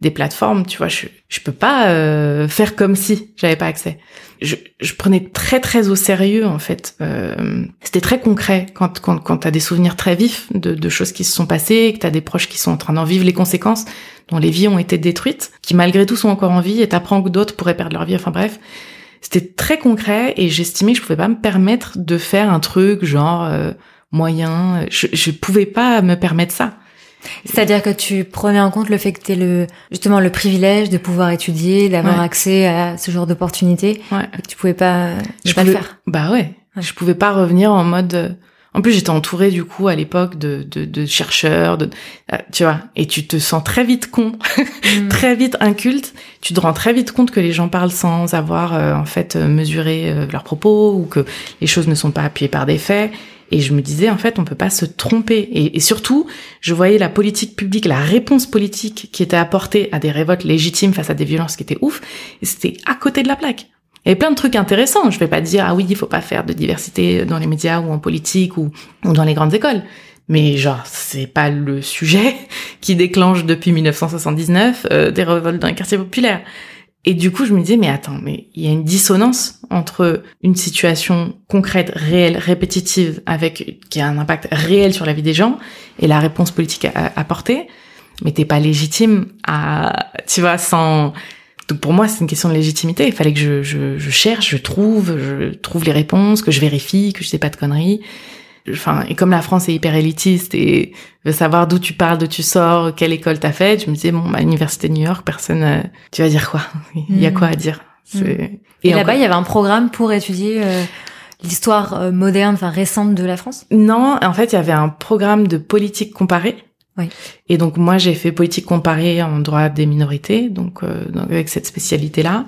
des plateformes tu vois je je peux pas euh, faire comme si j'avais pas accès. Je, je prenais très très au sérieux en fait euh, c'était très concret quand quand quand t'as des souvenirs très vifs de, de choses qui se sont passées que t'as des proches qui sont en train d'en vivre les conséquences dont les vies ont été détruites qui malgré tout sont encore en vie et t'apprends que d'autres pourraient perdre leur vie enfin bref. C'était très concret et j'estimais que je pouvais pas me permettre de faire un truc genre euh, moyen. Je je pouvais pas me permettre ça C'est-à-dire que tu prenais en compte le fait que tu le justement le privilège de pouvoir étudier, d'avoir Ouais. accès à ce genre d'opportunités, ouais et que tu pouvais pas, je pas pouvais, le faire. Bah ouais. Ouais. Je pouvais pas revenir en mode. euh, En plus, j'étais entourée du coup à l'époque de, de, de chercheurs, de, euh, tu vois, et tu te sens très vite con, Mm. très vite inculte. Tu te rends très vite compte que les gens parlent sans avoir euh, en fait mesuré euh, leurs propos ou que les choses ne sont pas appuyées par des faits. Et je me disais, en fait, on peut pas se tromper. Et, et, surtout, je voyais la politique publique, la réponse politique qui était apportée à des révoltes légitimes face à des violences qui étaient ouf. Et c'était à côté de la plaque. Y plein de trucs intéressants. Je vais pas dire, ah oui, il faut pas faire de diversité dans les médias ou en politique ou, ou dans les grandes écoles. Mais genre, c'est pas le sujet qui déclenche depuis 1979 euh, des révoltes dans les quartiers populaires. Et du coup, je me disais, mais attends, mais il y a une dissonance entre une situation concrète, réelle, répétitive, avec qui a un impact réel sur la vie des gens, et la réponse politique à apporter. Mais t'es pas légitime à, tu vois, sans. Donc pour moi, c'est une question de légitimité. Il fallait que je, je, je cherche, je trouve, je trouve les réponses, que je vérifie, que je sais pas de conneries enfin et comme la France est hyper élitiste et veut savoir d'où tu parles, d'où tu sors, quelle école t'as fait, je me disais bon, à l'université de New York, personne, euh, tu vas dire quoi? Il y a mm. quoi à dire? Mm. Et, là-bas, il y avait un programme pour étudier euh, l'histoire euh, moderne, enfin récente de la France? Non, en fait, il y avait un programme de politique comparée. Oui. Et donc moi j'ai fait politique comparée en droit des minorités, donc, donc avec cette spécialité là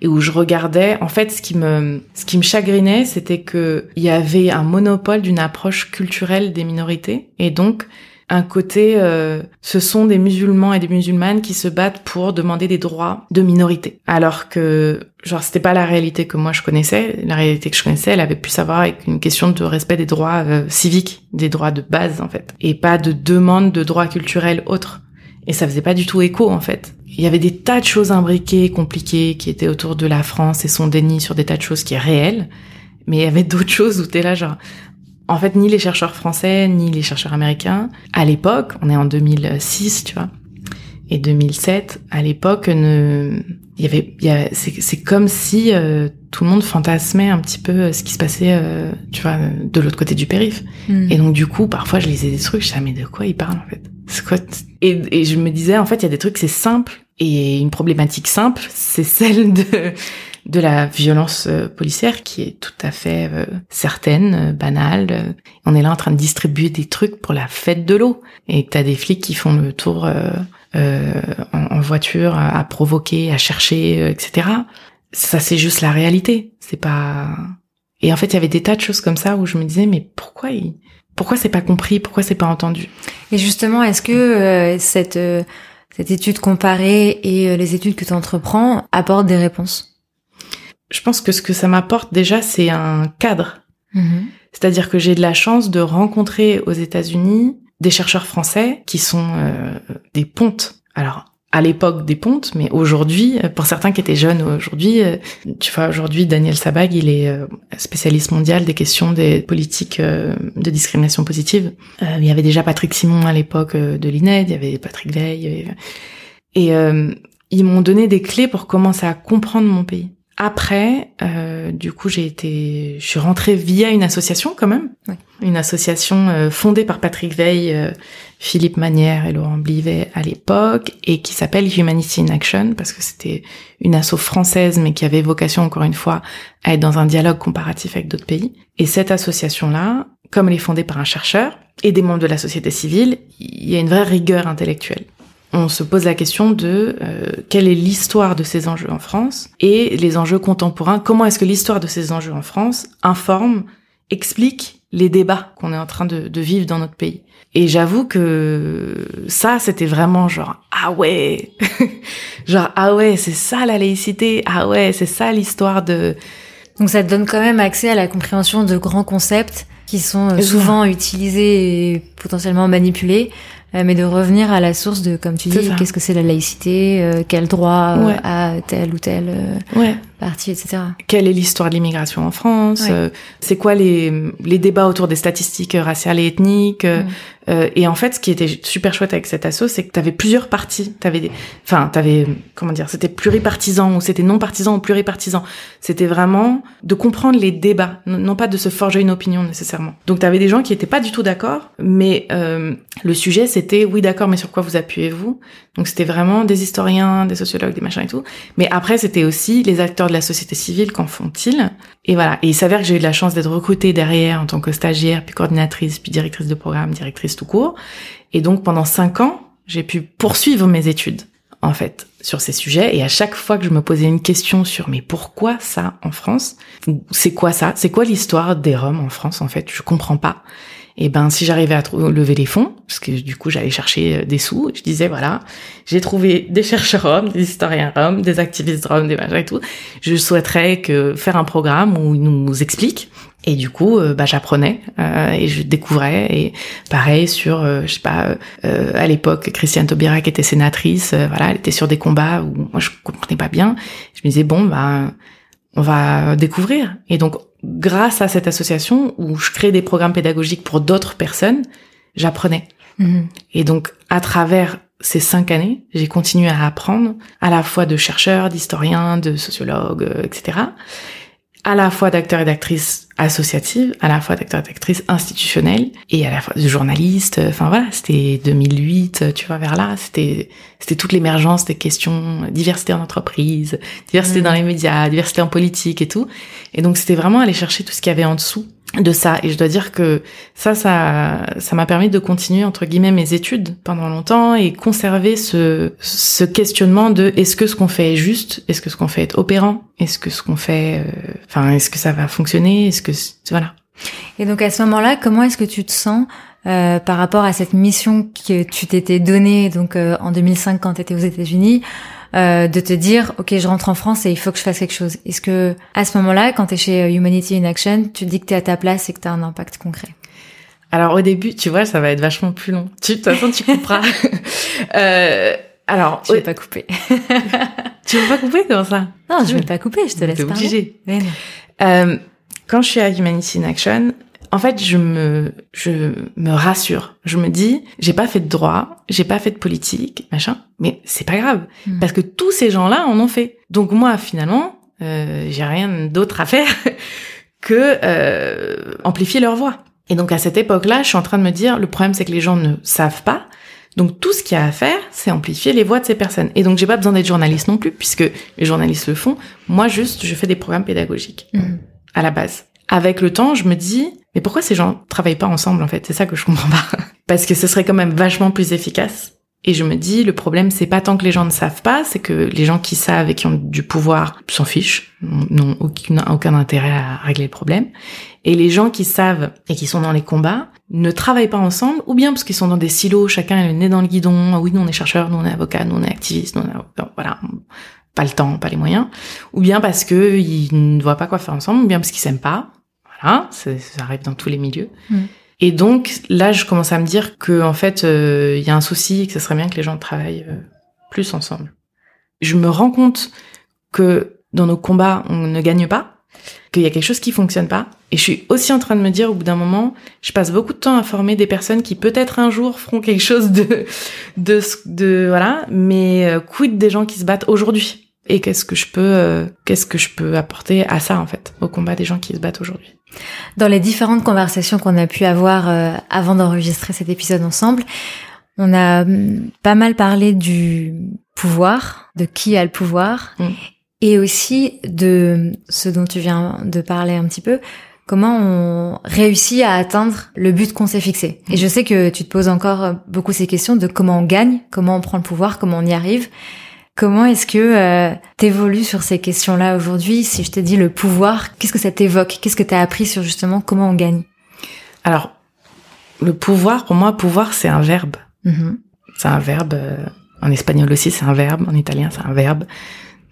et où je regardais en fait ce qui me ce qui me chagrinait c'était que il y avait un monopole d'une approche culturelle des minorités. Et donc un côté euh, ce sont des musulmans et des musulmanes qui se battent pour demander des droits de minorité. Alors que genre c'était pas la réalité que moi je connaissais. La réalité que je connaissais elle avait pu savoir avec une question de respect des droits euh, civiques des droits de base en fait. Et pas de demande de droits culturels autres et ça faisait pas du tout écho en fait il y avait des tas de choses imbriquées, compliquées, qui étaient autour de la France et son déni sur des tas de choses qui est réel. Mais il y avait d'autres choses où t'es là genre, en fait, ni les chercheurs français, ni les chercheurs américains, à l'époque, on est en 2006, tu vois, et 2007, à l'époque, ne, il y avait, il y a, c'est comme si euh, tout le monde fantasmait un petit peu euh, ce qui se passait, euh, tu vois, de l'autre côté du périph. Hmm. Et donc du coup, parfois, je lisais des trucs, je savais mais de quoi ils parlent en fait? Quoi et, je me disais, en fait, il y a des trucs, c'est simple, et une problématique simple, c'est celle de de la violence policière qui est tout à fait certaine, banale. On est là en train de distribuer des trucs pour la fête de l'eau et t'as des flics qui font le tour euh, en, voiture à, provoquer, à chercher, euh, etc. Ça c'est juste la réalité. C'est pas. Et en fait, il y avait des tas de choses comme ça où je me disais mais pourquoi il... pourquoi c'est pas compris, pourquoi c'est pas entendu? Et justement, est-ce que euh, cette cette étude comparée et les études que tu entreprends apportent des réponses? Je pense que ce que ça m'apporte déjà, c'est un cadre. Mm-hmm. C'est-à-dire que j'ai de la chance de rencontrer aux États-Unis des chercheurs français qui sont euh, des pontes. Alors à l'époque des pontes, mais aujourd'hui, euh, pour certains qui étaient jeunes aujourd'hui, euh, tu vois, aujourd'hui, Daniel Sabag, il est spécialiste mondial des questions des politiques de discrimination positive. il y avait déjà Patrick Simon à l'époque de l'INED, il y avait Patrick Veil, et ils m'ont donné des clés pour commencer à comprendre mon pays. Après, euh, du coup, j'ai été, je suis rentrée via une association quand même, une association euh, fondée par Patrick Veil, euh, Philippe Manière et Laurent Blivet à l'époque, et qui s'appelle Humanity in Action parce que c'était une asso française, mais qui avait vocation encore une fois à être dans un dialogue comparatif avec d'autres pays. Et cette association-là, comme elle est fondée par un chercheur et des membres de la société civile, il y a une vraie rigueur intellectuelle on se pose la question de euh, quelle est l'histoire de ces enjeux en France et les enjeux contemporains. Comment est-ce que l'histoire de ces enjeux en France informe, explique les débats qu'on est en train de, vivre dans notre pays? Et j'avoue que ça, c'était vraiment genre ah ouais, genre ah ouais, c'est ça la laïcité, ah ouais, c'est ça l'histoire de. Donc ça te donne quand même accès à la compréhension de grands concepts qui sont euh, souvent utilisés et potentiellement manipulés mais de revenir à la source de, comme tu dis, qu'est-ce que c'est la laïcité, euh, quel droit euh, a tel ou tel ouais. parti, etc. Quelle est l'histoire de l'immigration en France C'est quoi les, les débats autour des statistiques raciales et ethniques euh, et en fait, ce qui était super chouette avec cet asso, c'est que tu avais plusieurs partis. T'avais des, enfin, t'avais, comment dire, c'était pluripartisan ou c'était non partisan ou pluripartisan. C'était vraiment de comprendre les débats, non pas de se forger une opinion nécessairement. Donc t'avais des gens qui étaient pas du tout d'accord, mais euh, le sujet c'était oui d'accord, mais sur quoi vous appuyez-vous? Donc c'était vraiment des historiens, des sociologues, des machins et tout. Mais après c'était aussi les acteurs de la société civile, qu'en font-ils? Et voilà. Et il s'avère que j'ai eu de la chance d'être recrutée derrière en tant que stagiaire, puis coordinatrice, puis directrice de programme, directrice tout court. Et donc pendant cinq ans, j'ai pu poursuivre mes études en fait sur ces sujets. Et à chaque fois que je me posais une question sur mais pourquoi ça en France? C'est quoi ça? C'est quoi l'histoire des Roms en France en fait? Je comprends pas et ben si j'arrivais à lever les fonds parce que du coup j'allais chercher euh, des sous je disais voilà j'ai trouvé des chercheurs roms des historiens roms des activistes roms des machins et tout je souhaiterais que faire un programme où ils nous expliquent et du coup, euh, bah, j'apprenais euh, et je découvrais. Et pareil sur, euh, je sais pas, à l'époque, Christiane Taubira qui était sénatrice, voilà, elle était sur des combats où moi je comprenais pas bien. Je me disais bon, bah, on va découvrir. Et donc, grâce à cette association où je crée des programmes pédagogiques pour d'autres personnes, j'apprenais. Mhm. Et donc, à travers ces cinq années, j'ai continué à apprendre à la fois de chercheurs, d'historiens, de sociologues, etc à la fois d'acteurs et d'actrices associatives, à la fois d'acteurs et d'actrices institutionnels, et à la fois de journalistes. Enfin voilà, c'était 2008, tu vois, vers là, c'était c'était toute l'émergence des questions diversité en entreprise, diversité dans mm. les médias, diversité en politique et tout. Et donc c'était vraiment aller chercher tout ce qu'il y avait en dessous de ça. Et je dois dire que ça ça ça m'a permis de continuer entre guillemets mes études pendant longtemps et conserver ce ce questionnement de est-ce que ce qu'on fait est juste est-ce que ce qu'on fait est opérant est-ce que ce qu'on fait euh, enfin est-ce que ça va fonctionner est-ce que voilà. Et donc à ce moment-là comment est-ce que tu te sens euh, par rapport à cette mission que tu t'étais donnée donc euh, en 2005 quand tu étais aux États-Unis euh, de te dire ok je rentre en France et il faut que je fasse quelque chose Est-ce que à ce moment-là, quand tu es chez euh, Humanity in Action, tu te dis que tu es à ta place et que tu as un impact concret? Alors au début, tu vois, ça va être vachement plus long. Tu, de toute façon, tu couperas. euh, alors, je vais pas couper. tu veux pas couper comme ça? Non, je vais pas couper, je te laisse. T'es obligé. Euh, quand je suis à Humanity in Action, en fait, je me, je me rassure. Je me dis, j'ai pas fait de droit, j'ai pas fait de politique, machin, mais c'est pas grave, hmm. parce que tous ces gens-là en ont fait. Donc moi, finalement, euh, j'ai rien d'autre à faire que euh, amplifier leur voix. Et donc à cette époque-là, je suis en train de me dire, le problème c'est que les gens ne savent pas. Donc tout ce qu'il y a à faire, c'est amplifier les voix de ces personnes. Et donc j'ai pas besoin d'être journaliste non plus, puisque les journalistes le font. Moi juste, je fais des programmes pédagogiques hmm. à la base avec le temps, je me dis, mais pourquoi ces gens travaillent pas ensemble en fait? C'est ça que je comprends pas. Parce que ce serait quand même vachement plus efficace. Et je me dis, le problème, c'est pas tant que les gens ne savent pas, c'est que les gens qui savent et qui ont du pouvoir s'en fichent, n'ont aucun, intérêt à régler le problème. Et les gens qui savent et qui sont dans les combats ne travaillent pas ensemble, ou bien parce qu'ils sont dans des silos, chacun est le nez dans le guidon. Ah oui, nous on est chercheurs, nous on est avocats, nous on est activistes, nous on est... voilà, pas le temps, pas les moyens. Ou bien parce que ils ne voient pas quoi faire ensemble, ou bien parce qu'ils s'aiment pas, voilà, ça, arrive dans tous les milieux. Mm. Et donc là, je commence à me dire que en fait, euh, il y a un souci et que ce serait bien que les gens travaillent euh, plus ensemble. Je me rends compte que dans nos combats, on ne gagne pas, qu'il y a quelque chose qui fonctionne pas. Et je suis aussi en train de me dire, au bout d'un moment, je passe beaucoup de temps à former des personnes qui peut-être un jour feront quelque chose de, de, de voilà, mais euh, quid des gens qui se battent aujourd'hui? Et qu'est-ce que je peux euh, qu'est-ce que je peux apporter à ça en fait au combat des gens qui se battent aujourd'hui? Dans les différentes conversations qu'on a pu avoir euh, avant d'enregistrer cet épisode ensemble, on a hum, pas mal parlé du pouvoir, de qui a le pouvoir mm. et aussi de ce dont tu viens de parler un petit peu, comment on réussit à atteindre le but qu'on s'est fixé. Et mm. je sais que tu te poses encore beaucoup ces questions de comment on gagne, comment on prend le pouvoir, comment on y arrive. Comment est-ce que euh, t'évolues sur ces questions-là aujourd'hui? Si je te dis le pouvoir, qu'est-ce que ça t'évoque? Qu'est-ce que t'as appris sur justement comment on gagne? Alors, le pouvoir, pour moi, pouvoir, c'est un verbe. Mm-hmm. C'est un verbe. Euh, en espagnol aussi, c'est un verbe. En italien, c'est un verbe.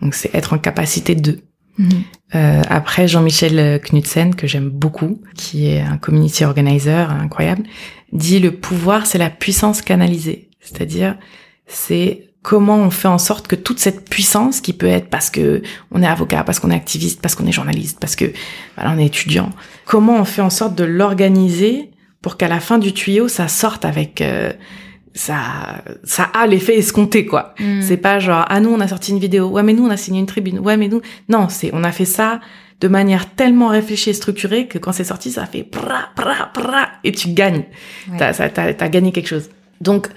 Donc, c'est être en capacité de. Mm-hmm. Euh, après, Jean-Michel Knudsen, que j'aime beaucoup, qui est un community organizer incroyable, dit le pouvoir, c'est la puissance canalisée. C'est-à-dire, c'est comment on fait en sorte que toute cette puissance qui peut être parce que on est avocat, parce qu'on est activiste, parce qu'on est journaliste, parce que voilà, on est étudiant, comment on fait en sorte de l'organiser pour qu'à la fin du tuyau ça sorte avec euh, ça ça a l'effet escompté quoi. Hmm. C'est pas genre ah nous on a sorti une vidéo, ouais mais nous on a signé une tribune, ouais mais nous non, c'est on a fait ça de manière tellement réfléchie et structurée que quand c'est sorti ça fait pra pra pra et tu gagnes. T'as t'as gagné quelque chose. Donc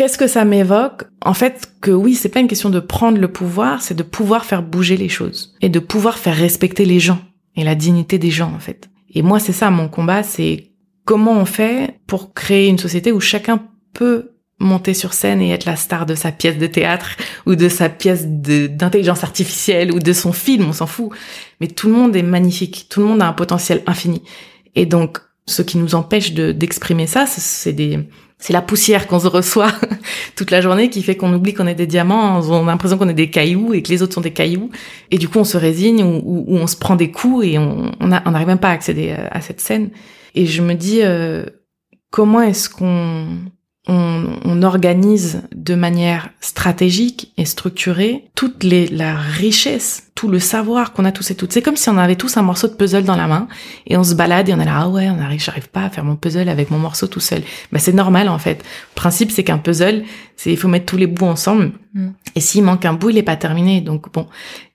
Qu'est-ce que ça m'évoque? En fait, que oui, c'est pas une question de prendre le pouvoir, c'est de pouvoir faire bouger les choses et de pouvoir faire respecter les gens et la dignité des gens en fait. Et moi, c'est ça mon combat, c'est comment on fait pour créer une société où chacun peut monter sur scène et être la star de sa pièce de théâtre ou de sa pièce d'intelligence artificielle ou de son film, on s'en fout. Mais tout le monde est magnifique, tout le monde a un potentiel infini. Et donc, ce qui nous empêche d'exprimer ça, c'est des c'est la poussière qu'on se reçoit toute la journée qui fait qu'on oublie qu'on est des diamants, on a l'impression qu'on est des cailloux et que les autres sont des cailloux. Et du coup, on se résigne ou, on se prend des coups et on n'arrive même pas à accéder à cette scène. Et je me dis, euh, comment est-ce qu'on on, organise de manière stratégique et structurée toute les, la richesse, tout le savoir qu'on a tous et toutes. C'est comme si on avait tous un morceau de puzzle dans la main et on se balade et on est là, ah ouais, on arrive, j'arrive pas à faire mon puzzle avec mon morceau tout seul. Bah, c'est normal, en fait. Le principe, c'est qu'un puzzle, c'est, il faut mettre tous les bouts ensemble. Mm. Et s'il manque un bout, il est pas terminé. Donc, bon.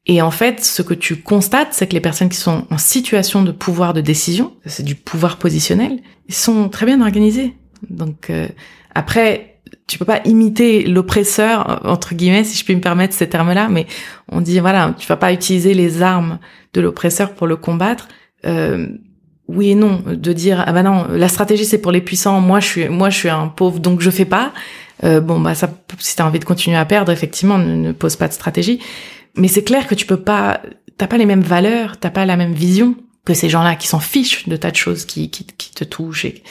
Et en fait, ce que tu constates, c'est que les personnes qui sont en situation de pouvoir de décision, c'est du pouvoir positionnel, ils sont très bien organisés. Donc, euh, après, tu peux pas imiter l'oppresseur entre guillemets, si je puis me permettre ces termes-là, mais on dit voilà, tu vas pas utiliser les armes de l'oppresseur pour le combattre. Euh, oui et non, de dire ah bah non, la stratégie c'est pour les puissants, moi je suis moi je suis un pauvre donc je fais pas. Euh, bon bah ça, si t'as envie de continuer à perdre, effectivement, ne, pose pas de stratégie. Mais c'est clair que tu peux pas, t'as pas les mêmes valeurs, t'as pas la même vision que ces gens-là qui s'en fichent de tas de choses qui qui, qui te touchent et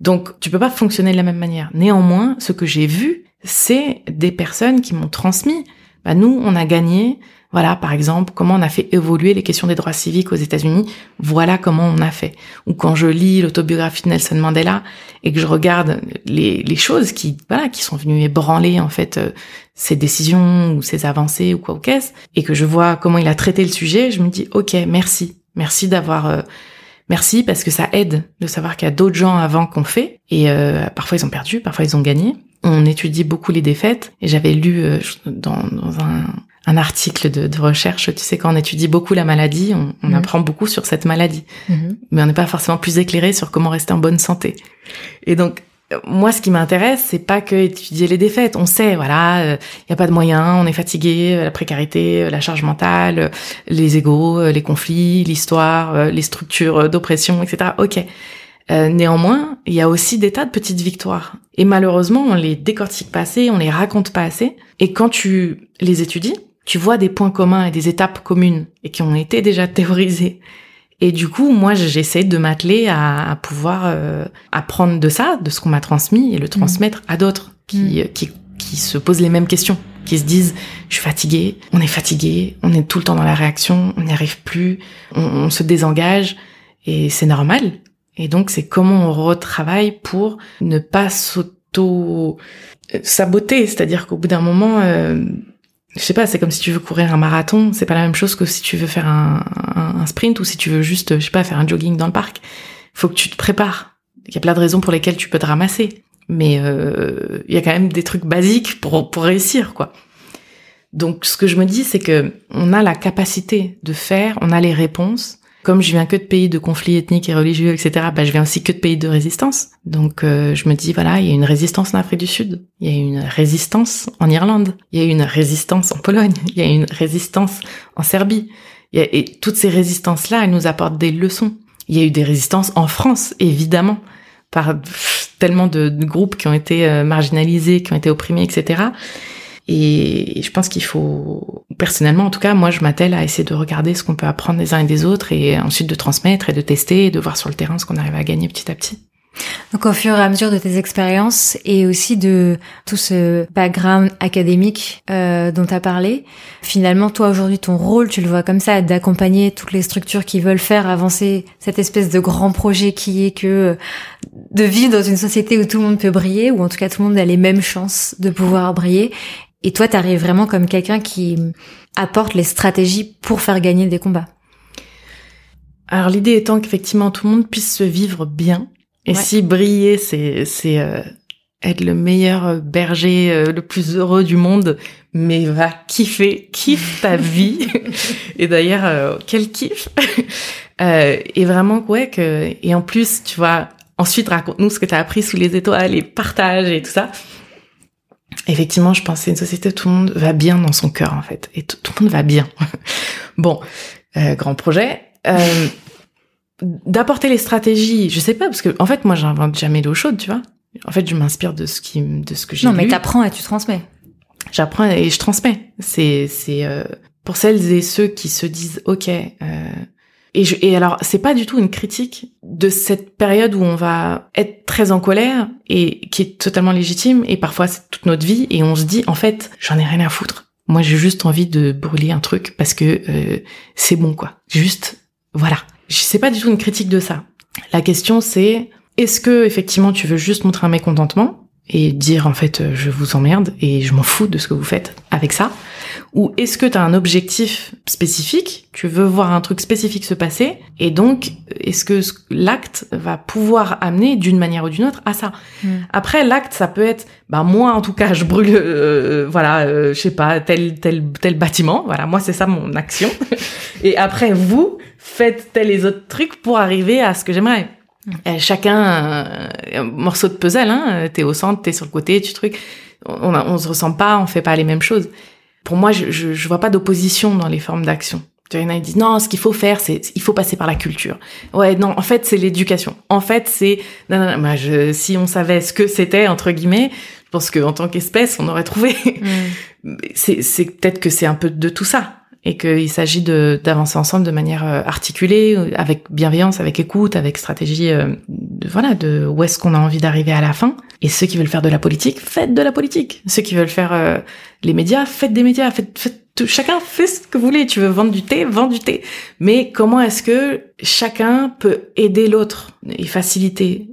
donc, tu peux pas fonctionner de la même manière. Néanmoins, ce que j'ai vu, c'est des personnes qui m'ont transmis. Bah, nous, on a gagné. Voilà, par exemple, comment on a fait évoluer les questions des droits civiques aux États-Unis. Voilà comment on a fait. Ou quand je lis l'autobiographie de Nelson Mandela et que je regarde les, choses qui, voilà, qui sont venues ébranler en fait euh, ses décisions ou ses avancées ou quoi ou qu'est-ce, et que je vois comment il a traité le sujet, je me dis ok, merci, merci d'avoir euh, merci parce que ça aide de savoir qu'il y a d'autres gens avant qu'on fait et euh, parfois ils ont perdu, parfois ils ont gagné. On étudie beaucoup les défaites et j'avais lu euh, dans, dans un, un, article de, de, recherche, tu sais quand on étudie beaucoup la maladie, on, on mhm. apprend beaucoup sur cette maladie, mhm. mais on n'est pas forcément plus éclairé sur comment rester en bonne santé. Et donc moi, ce qui m'intéresse, c'est pas que étudier les défaites. On sait, voilà, il euh, y a pas de moyens, on est fatigué, euh, la précarité, euh, la charge mentale, les égaux, les conflits, l'histoire, les structures d'oppression, etc. Ok. néanmoins, il y a aussi des tas de petites victoires. Et malheureusement, on les décortique pas assez, on les raconte pas assez. Et quand tu les étudies, tu vois des points communs et des étapes communes et qui ont été déjà théorisées et du coup, moi, j'essaie de m'atteler à, pouvoir euh, apprendre de ça, de ce qu'on m'a transmis, et le transmettre à d'autres qui, mm. qui, qui se posent les mêmes questions, qui se disent je suis fatigué, on est fatigué, on est tout le temps dans la réaction, on n'y arrive plus, on, on se désengage, et c'est normal. Et donc, c'est comment on retravaille pour ne pas s'auto saboter, c'est-à-dire qu'au bout d'un moment, euh, je sais pas, c'est comme si tu veux courir un marathon, c'est pas la même chose que si tu veux faire un, sprint ou si tu veux juste, je sais pas, faire un jogging dans le parc. Faut que tu te prépares. Il y a plein de raisons pour lesquelles tu peux te ramasser, mais euh, il y a quand même des trucs basiques pour pour réussir, quoi. Donc, ce que je me dis, c'est que on a la capacité de faire, on a les réponses, comme je viens que de pays de conflits ethniques et religieux, etc., bah, je viens aussi que de pays de résistance. Donc euh, je me dis, voilà, il y a une résistance en Afrique du Sud, il y a une résistance en Irlande, il y a une résistance en Pologne, il y a une résistance en Serbie. et toutes ces résistances-là, elles nous apportent des leçons. Il y a eu des résistances en France, évidemment, par tellement de, groupes qui ont été euh, marginalisés, qui ont été opprimés, etc. Et je pense qu'il faut, personnellement en tout cas, moi je m'attelle à essayer de regarder ce qu'on peut apprendre des uns et des autres et ensuite de transmettre et de tester et de voir sur le terrain ce qu'on arrive à gagner petit à petit. Donc au fur et à mesure de tes expériences et aussi de tout ce background académique euh, dont tu as parlé, finalement toi aujourd'hui ton rôle, tu le vois comme ça, d'accompagner toutes les structures qui veulent faire avancer cette espèce de grand projet qui est que de vivre dans une société où tout le monde peut briller, ou en tout cas tout le monde a les mêmes chances de pouvoir briller, et toi, tu arrives vraiment comme quelqu'un qui apporte les stratégies pour faire gagner des combats. Alors l'idée étant qu'effectivement tout le monde puisse se vivre bien. Et si briller, c'est c'est euh, être le meilleur berger, euh, le plus heureux du monde, mais va kiffer, kiffe ta vie. et d'ailleurs, euh, quel kiff Et vraiment, ouais, que et en plus, tu vois, ensuite raconte-nous ce que tu as appris sous les étoiles et partage et tout ça effectivement, je pense que c'est une société où tout le monde va bien dans son cœur, en fait. Et tout, le monde va bien. bon, euh, grand projet. Euh, D'apporter les stratégies, je sais pas, parce que en fait, moi, j'invente jamais l'eau chaude, tu vois. En fait, je m'inspire de ce qui, de ce que j'ai Non, mais t'apprends et tu transmets. J'apprends et je transmets. C'est, c'est euh, pour celles et ceux qui se disent, ok. Et, je, et alors, c'est pas du tout une critique de cette période où on va être très en colère et qui est totalement légitime. Et parfois, c'est toute notre vie et on se dit, en fait, j'en ai rien à foutre. Moi, j'ai juste envie de brûler un truc parce que euh, c'est bon, quoi. Juste, voilà. C'est pas du tout une critique de ça. La question, c'est est-ce que effectivement tu veux juste montrer un mécontentement et dire en fait euh, je vous emmerde et je m'en fous de ce que vous faites avec ça. Ou est-ce que tu as un objectif spécifique, tu veux voir un truc spécifique se passer et donc est-ce que l'acte va pouvoir amener d'une manière ou d'une autre à ça? Mm. Après l'acte ça peut être bah moi en tout cas je brûle euh, voilà euh, je sais pas tel tel tel bâtiment. Voilà moi c'est ça mon action. Et après vous faites tel et autres trucs pour arriver à ce que j'aimerais. euh, chacun euh, un morceau de puzzle, hein. T'es au centre, t'es sur le côté, tu truc. On, a- on se ressemble pas, on fait pas les mêmes choses. Pour moi, je, je, je vois pas d'opposition dans les formes d'action. Il y en a qui disent non, ce qu'il faut faire, c'est il faut passer par la culture. Ouais, non, en fait, c'est l'éducation. En fait, c'est non, non, non, moi, je, si on savait ce que c'était entre guillemets, je pense qu'en tant qu'espèce, on aurait trouvé. c'est c'est peut-être que c'est un peu de tout ça et qu'il s'agit d'avancer ensemble de manière euh, articulée, euh, avec bienveillance, avec écoute, avec stratégie. euh, de, voilà, de où est-ce qu'on a envie d'arriver à la fin. Et ceux qui veulent faire de la politique, faites de la politique. Ceux qui veulent faire euh, les médias, faites des médias. Faites, faites tout- chacun fait ce que vous voulez. Tu veux vendre du thé, vends du thé. Mais comment est-ce que chacun peut aider l'autre et faciliter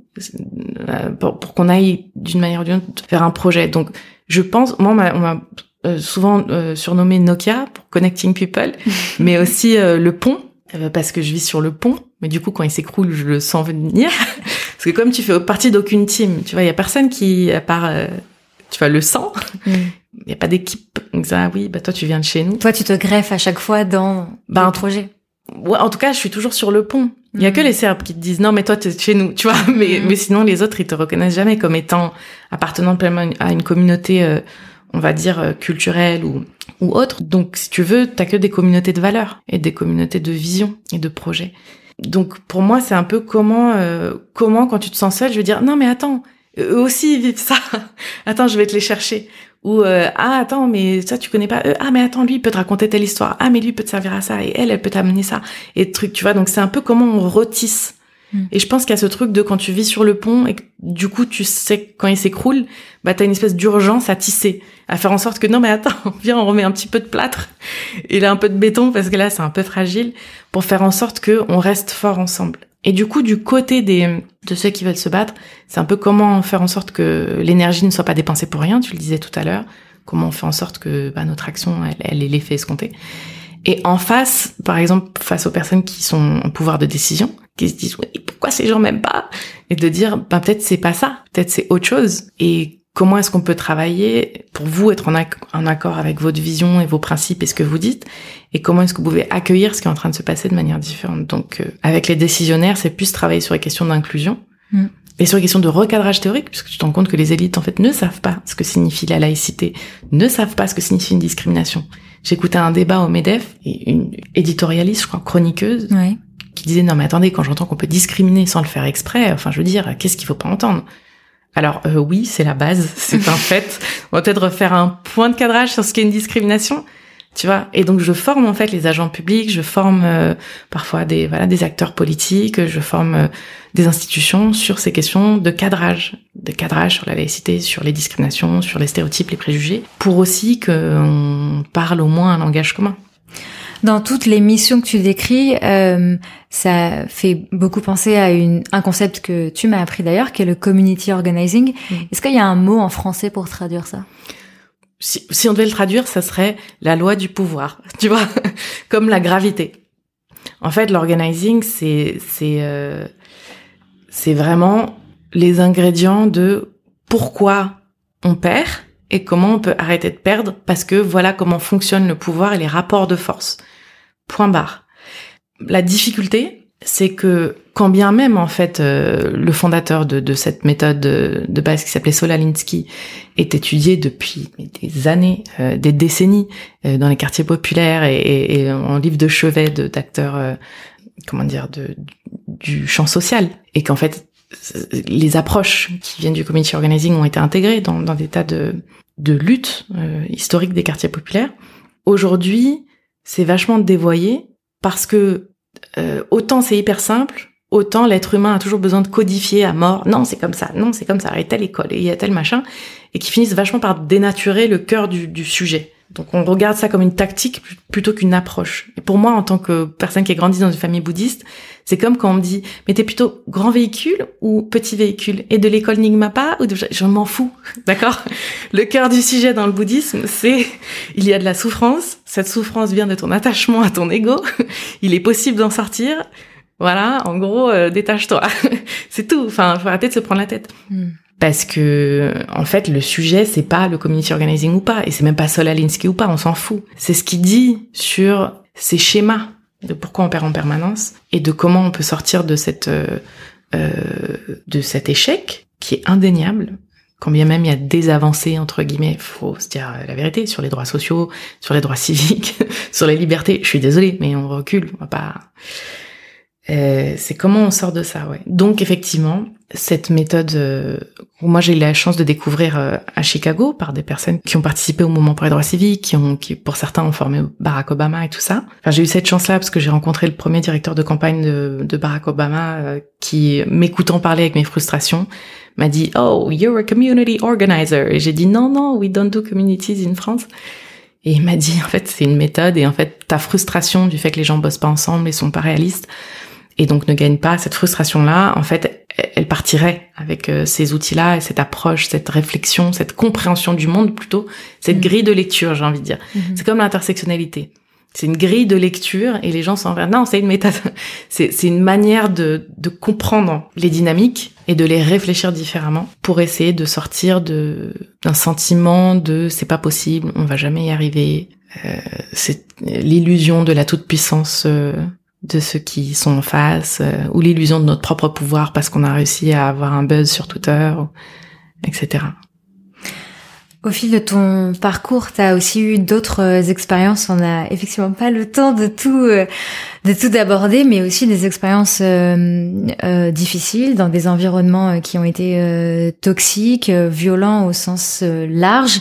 euh, pour, pour qu'on aille d'une manière ou d'une autre vers un projet? Donc, je pense, moi, on m'a euh, souvent euh, surnommé Nokia pour Connecting People, mais aussi euh, le pont euh, parce que je vis sur le pont. Mais du coup, quand il s'écroule, je le sens venir. parce que comme tu fais partie d'aucune team, tu vois, il y a personne qui, à part, euh, tu vois, le sang. Mm. Il n'y a pas d'équipe. On dit, ah oui, bah toi, tu viens de chez nous. Toi, tu te greffes à chaque fois dans Bah, en- projet. Ouais, en tout cas, je suis toujours sur le pont. Il y a que les Serbes qui te disent non, mais toi, t'es de chez nous, tu vois. Mais, Mhm. mais sinon, les autres, ils te reconnaissent jamais comme étant appartenant pleinement à une communauté, euh, on va dire, euh, culturelle ou, ou autre. Donc, si tu veux, t'as que des communautés de valeurs et des communautés de vision et de projets. Donc, pour moi, c'est un peu comment, euh, comment, quand tu te sens seul, je veux dire, non, mais attends, eux aussi, ils vivent ça. attends, je vais te les chercher. Ou, euh, ah, attends, mais ça, tu connais pas eux. Ah, mais attends, lui, il peut te raconter telle histoire. Ah, mais lui, il peut te servir à ça. Et elle, elle peut t'amener ça. Et truc, tu vois. Donc, c'est un peu comment on retisse. Mm. Et je pense qu'il y a ce truc de quand tu vis sur le pont et que du coup, tu sais quand il s'écroule, bah, t'as une espèce d'urgence à tisser. À faire en sorte que, non, mais attends, viens, on remet un petit peu de plâtre. Et là, un peu de béton parce que là, c'est un peu fragile pour faire en sorte que on reste fort ensemble. Et du coup, du côté des, de ceux qui veulent se battre, c'est un peu comment faire en sorte que l'énergie ne soit pas dépensée pour rien, tu le disais tout à l'heure. Comment on fait en sorte que bah, notre action, elle, elle ait l'effet escompté. Et en face, par exemple, face aux personnes qui sont en pouvoir de décision, qui se disent, ouais, pourquoi ces gens m'aiment pas? Et de dire, bah, peut-être c'est pas ça, peut-être c'est autre chose. Et comment est-ce qu'on peut travailler pour vous être en accord avec votre vision et vos principes et ce que vous dites? Et comment est-ce que vous pouvez accueillir ce qui est en train de se passer de manière différente? Donc, euh, avec les décisionnaires, c'est plus travailler sur les questions d'inclusion. Mm. Et sur les questions de recadrage théorique, puisque tu te rends compte que les élites, en fait, ne savent pas ce que signifie la laïcité, ne savent pas ce que signifie une discrimination. J'écoutais un débat au MEDEF, et une éditorialiste, je crois, chroniqueuse, Ouais. qui disait, non mais attendez, quand j'entends qu'on peut discriminer sans le faire exprès, enfin, je veux dire, qu'est-ce qu'il faut pas entendre? Alors, euh, oui, c'est la base, c'est un fait. On va peut-être refaire un point de cadrage sur ce qu'est une discrimination. Tu vois, et donc je forme en fait les agents publics, je forme euh, parfois des voilà des acteurs politiques, je forme euh, des institutions sur ces questions de cadrage, de cadrage sur la laïcité, sur les discriminations, sur les stéréotypes, les préjugés, pour aussi qu'on parle au moins un langage commun. Dans toutes les missions que tu décris, euh, ça fait beaucoup penser à une, un concept que tu m'as appris d'ailleurs, qui est le community organizing. Mm. Est-ce qu'il y a un mot en français pour traduire ça? Si, si on devait le traduire, ça serait la loi du pouvoir, tu vois, comme la gravité. En fait, l'organizing, c'est c'est euh, c'est vraiment les ingrédients de pourquoi on perd et comment on peut arrêter de perdre parce que voilà comment fonctionne le pouvoir et les rapports de force. Point barre. La difficulté, c'est que quand bien même en fait euh, le fondateur de, de cette méthode de, base qui s'appelait Solalinsky est étudié depuis des années, euh, des décennies euh, dans les quartiers populaires et, et, et en livre de chevet d'acteurs, euh, comment dire, de, du champ social, et qu'en fait les approches qui viennent du community organizing ont été intégrées dans, dans des tas de, de luttes euh, historiques des quartiers populaires. Aujourd'hui, c'est vachement dévoyé parce que euh, autant c'est hyper simple, autant l'être humain a toujours besoin de codifier à mort. Non, c'est comme ça. Non, c'est comme ça. Et telle école, et il y a tel machin, et qui finissent vachement par dénaturer le cœur du, du sujet. Donc on regarde ça comme une tactique plutôt qu'une approche. Et pour moi, en tant que personne qui a grandi dans une famille bouddhiste, c'est comme quand on me dit mais t'es plutôt grand véhicule ou petit véhicule? Et de l'école Nigmapa ou de je m'en fous, d'accord? Le cœur du sujet dans le bouddhisme, c'est il y a de la souffrance. Cette souffrance vient de ton attachement à ton ego. il est possible d'en sortir. Voilà, en gros, euh, détache-toi. c'est tout. Enfin, faut arrêter de se prendre la tête. Hmm parce que en fait le sujet c'est pas le community organizing ou pas et c'est même pas Sol Alinsky ou pas, on s'en fout. C'est ce qu'il dit sur ces schémas de pourquoi on perd en permanence et de comment on peut sortir de cette euh, euh, de cet échec qui est indéniable. Quand bien même il y a des avancées entre guillemets, faut se dire la vérité sur les droits sociaux, sur les droits civiques, sur les libertés. Je suis désolée, mais on recule, on va pas. Euh, c'est comment on sort de ça, ouais. Donc effectivement, cette méthode, euh, moi j'ai eu la chance de découvrir euh, à Chicago par des personnes qui ont participé au mouvement pour les droits civiques, qui ont, qui pour certains ont formé Barack Obama et tout ça. Enfin, j'ai eu cette chance-là parce que j'ai rencontré le premier directeur de campagne de, de Barack Obama euh, qui, m'écoutant parler avec mes frustrations, m'a dit "Oh, you're a community organizer." Et j'ai dit "Non, non, we don't do communities in France." Et il m'a dit en fait c'est une méthode et en fait ta frustration du fait que les gens bossent pas ensemble et sont pas réalistes et donc ne gagnent pas cette frustration là en fait elle partirait avec euh, ces outils-là, cette approche, cette réflexion, cette compréhension du monde plutôt, cette mm. grille de lecture, j'ai envie de dire. Mm-hmm. C'est comme l'intersectionnalité. C'est une grille de lecture et les gens s'en vont. Non, c'est une méthode. C'est, c'est une manière de, de comprendre les dynamiques et de les réfléchir différemment pour essayer de sortir de d'un sentiment de c'est pas possible, on va jamais y arriver. Euh, c'est l'illusion de la toute puissance euh, de ceux qui sont en face, euh, ou l'illusion de notre propre pouvoir parce qu'on a réussi à avoir un buzz sur Twitter, etc. Au fil de ton parcours, tu as aussi eu d'autres euh, expériences. On n'a effectivement pas le temps de tout euh, de tout aborder, mais aussi des expériences difficiles dans des environnements qui ont été toxiques, violents au sens large.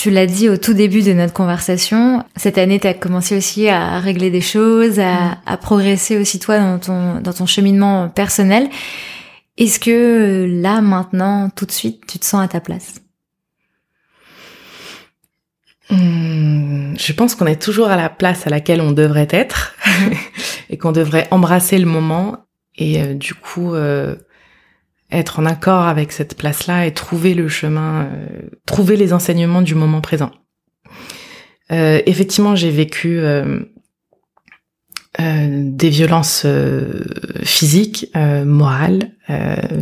Tu l'as dit au tout début de notre conversation, cette année, tu as commencé aussi à régler des choses, à, mm. progresser aussi toi dans ton, dans ton cheminement personnel. Est-ce que là, maintenant, tout de suite, tu te sens à ta place? Hmm, Je pense qu'on est toujours à la place à laquelle on devrait être et qu'on devrait embrasser le moment et euh, du coup... Euh, être en accord avec cette place-là et trouver le chemin, euh, trouver les enseignements du moment présent. Euh, effectivement, j'ai vécu euh, des violences physiques, morales,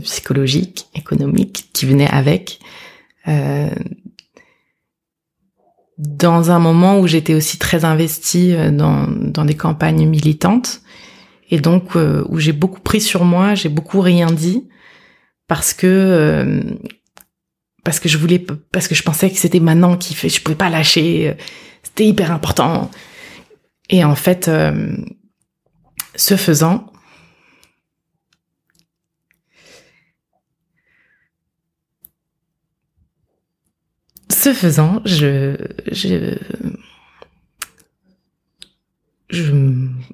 psychologiques, économiques qui venaient avec. dans un moment où j'étais aussi très investie dans, dans des campagnes militantes et donc où j'ai beaucoup pris sur moi, j'ai beaucoup rien dit parce que euh, parce que je voulais parce que je pensais que c'était maintenant qu'il fait je pouvais pas lâcher c'était hyper important. Et en fait euh, ce faisant ce faisant je je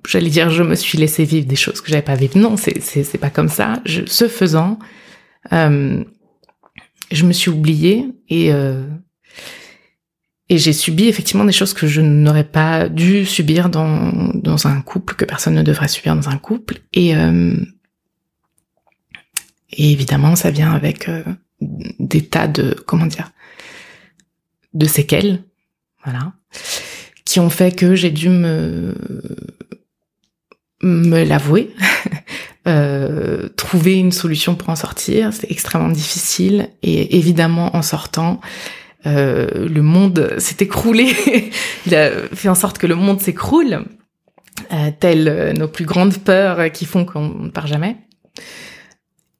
j'allais dire je me suis laissé vivre des choses que j'avais pas vécues non c'est c'est pas comme ça. Je ce faisant euh, je me suis oubliée et euh, et j'ai subi effectivement des choses que je n'aurais pas dû subir dans dans un couple que personne ne devrait subir dans un couple. Et euh, et évidemment ça vient avec des tas de comment dire de séquelles voilà qui ont fait que j'ai dû me me l'avouer Euh, trouver une solution pour en sortir, c'est extrêmement difficile. Et évidemment, en sortant, euh, le monde s'est écroulé. Il a fait en sorte que le monde s'écroule, euh, telles nos plus grandes peurs qui font qu'on ne part jamais.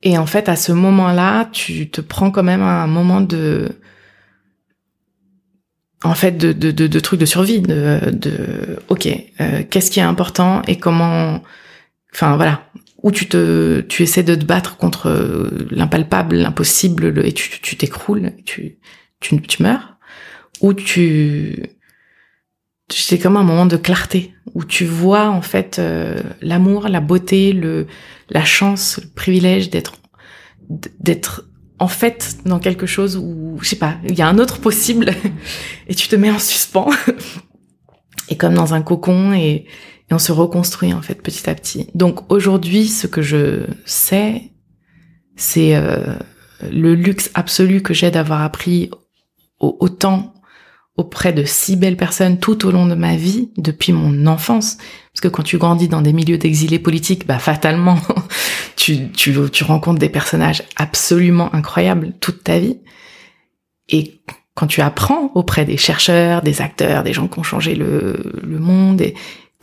Et en fait, à ce moment-là, tu te prends quand même un moment de, en fait, de, de, de, de trucs de survie, de, de ok, euh, qu'est-ce qui est important et comment, enfin voilà, où tu te, tu essaies de te battre contre euh, l'impalpable, l'impossible, et tu, tu t'écroules, tu, tu, meurs, ou tu, c'est comme un moment de clarté où tu vois en fait euh, l'amour, la beauté, le, la chance, le privilège d'être, d'être en fait dans quelque chose où, je sais pas, il y a un autre possible, et tu te mets en suspens, et comme dans un cocon, et, et on se reconstruit en fait petit à petit. Donc aujourd'hui, ce que je sais, c'est euh, le luxe absolu que j'ai d'avoir appris autant auprès de si belles personnes tout au long de ma vie, depuis mon enfance. Parce que quand tu grandis dans des milieux d'exilés politiques, bah fatalement, tu, tu, tu rencontres des personnages absolument incroyables toute ta vie. Et quand tu apprends auprès des chercheurs, des acteurs, des gens qui ont changé le, le monde, et,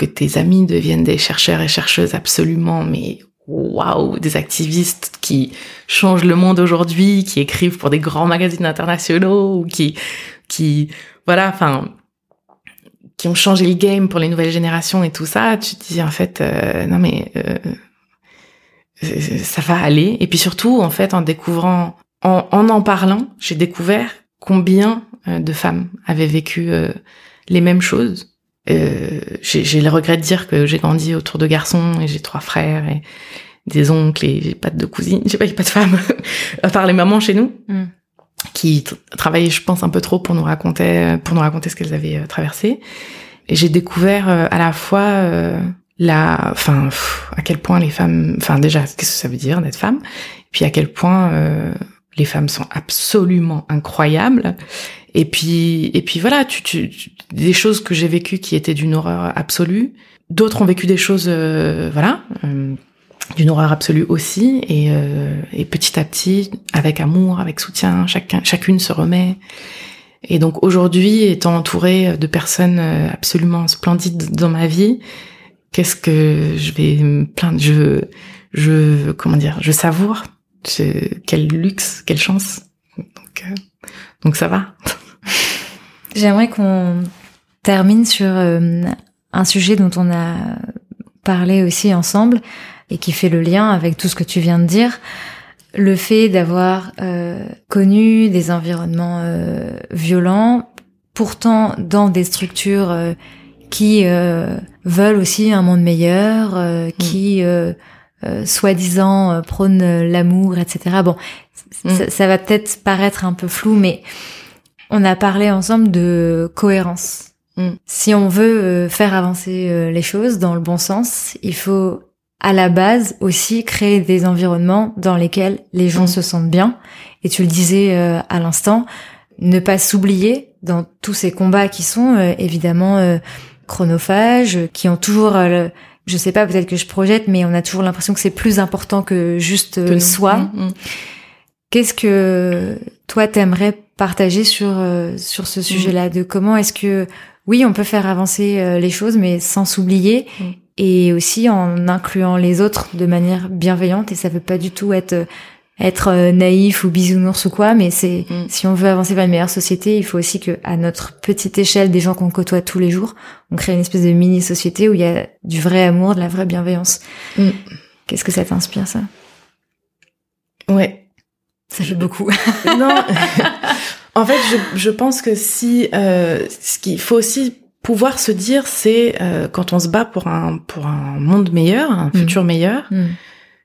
que tes amis deviennent des chercheurs et chercheuses absolument, mais waouh, des activistes qui changent le monde aujourd'hui, qui écrivent pour des grands magazines internationaux, ou qui, qui, voilà, enfin, qui ont changé le game pour les nouvelles générations et tout ça, tu te dis en fait, euh, non mais euh, ça va aller. Et puis surtout, en fait, en découvrant, en en, en parlant, j'ai découvert combien euh, de femmes avaient vécu les mêmes choses euh, j'ai le regret de dire que j'ai grandi autour de garçons et j'ai trois frères et des oncles et j'ai pas de cousines, j'ai pas, pas de femmes à part les mamans chez nous mm. qui travaillaient, je pense, un peu trop pour nous raconter pour nous raconter ce qu'elles avaient euh, traversé. Et j'ai découvert euh, à la fois euh, la, enfin, à quel point les femmes, enfin déjà, qu'est-ce que ça veut dire d'être femme, puis à quel point les femmes sont absolument incroyables et puis, et puis voilà, tu, tu, des choses que j'ai vécues qui étaient d'une horreur absolue. D'autres ont vécu des choses, euh, voilà, euh, d'une horreur absolue aussi. Et, euh, et petit à petit, avec amour, avec soutien, chacun, chacune se remet. Et donc aujourd'hui, étant entourée de personnes absolument splendides dans ma vie, qu'est-ce que je vais me plaindre? Je, je, comment dire, je savoure. Quel luxe, quelle chance. Donc, donc ça va. J'aimerais qu'on termine sur euh, un sujet dont on a parlé aussi ensemble et qui fait le lien avec tout ce que tu viens de dire. Le fait d'avoir euh, connu des environnements euh, violents, pourtant dans des structures qui veulent aussi un monde meilleur, mm. Qui soi-disant prônent l'amour, etc. Bon, mm. ça, ça, va peut-être paraître un peu flou, mais on a parlé ensemble de cohérence. Mm. Si on veut euh, faire avancer euh, les choses dans le bon sens, il faut à la base aussi créer des environnements dans lesquels les gens mm. se sentent bien. Et tu le disais euh, à l'instant, ne pas s'oublier dans tous ces combats qui sont évidemment chronophages, qui ont toujours je sais pas, peut-être que je projette, mais on a toujours l'impression que c'est plus important que juste soi. Mm, Qu'est-ce que toi t'aimerais partager sur euh, sur ce sujet-là? De comment est-ce que oui on peut faire avancer euh, les choses mais sans s'oublier mm. et aussi en incluant les autres de manière bienveillante et ça veut pas du tout être être euh, naïf ou bisounours ou quoi mais c'est mm. si on veut avancer vers une meilleure société il faut aussi que à notre petite échelle des gens qu'on côtoie tous les jours on crée une espèce de mini société où il y a du vrai amour de la vraie bienveillance mm. qu'est-ce que ça t'inspire ça? Ouais ça fait beaucoup. non. en fait, je, je, pense que si euh, ce qu'il faut aussi pouvoir se dire, c'est euh, quand on se bat pour un pour un monde meilleur, un mm. futur meilleur.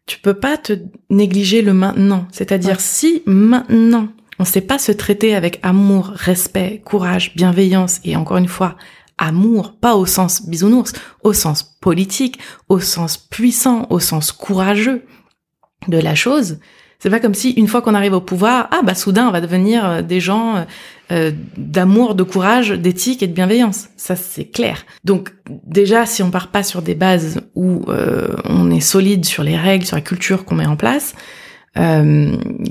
Tu peux pas te négliger le maintenant. C'est-à-dire si maintenant on sait pas se traiter avec amour, respect, courage, bienveillance et encore une fois amour, pas au sens bisounours, au sens politique, au sens puissant, au sens courageux de la chose, c'est pas comme si une fois qu'on arrive au pouvoir, ah bah soudain on va devenir euh, des gens euh, euh, d'amour, de courage, d'éthique et de bienveillance. Ça c'est clair. Donc déjà si on part pas sur des bases où on est solide sur les règles, sur la culture qu'on met en place,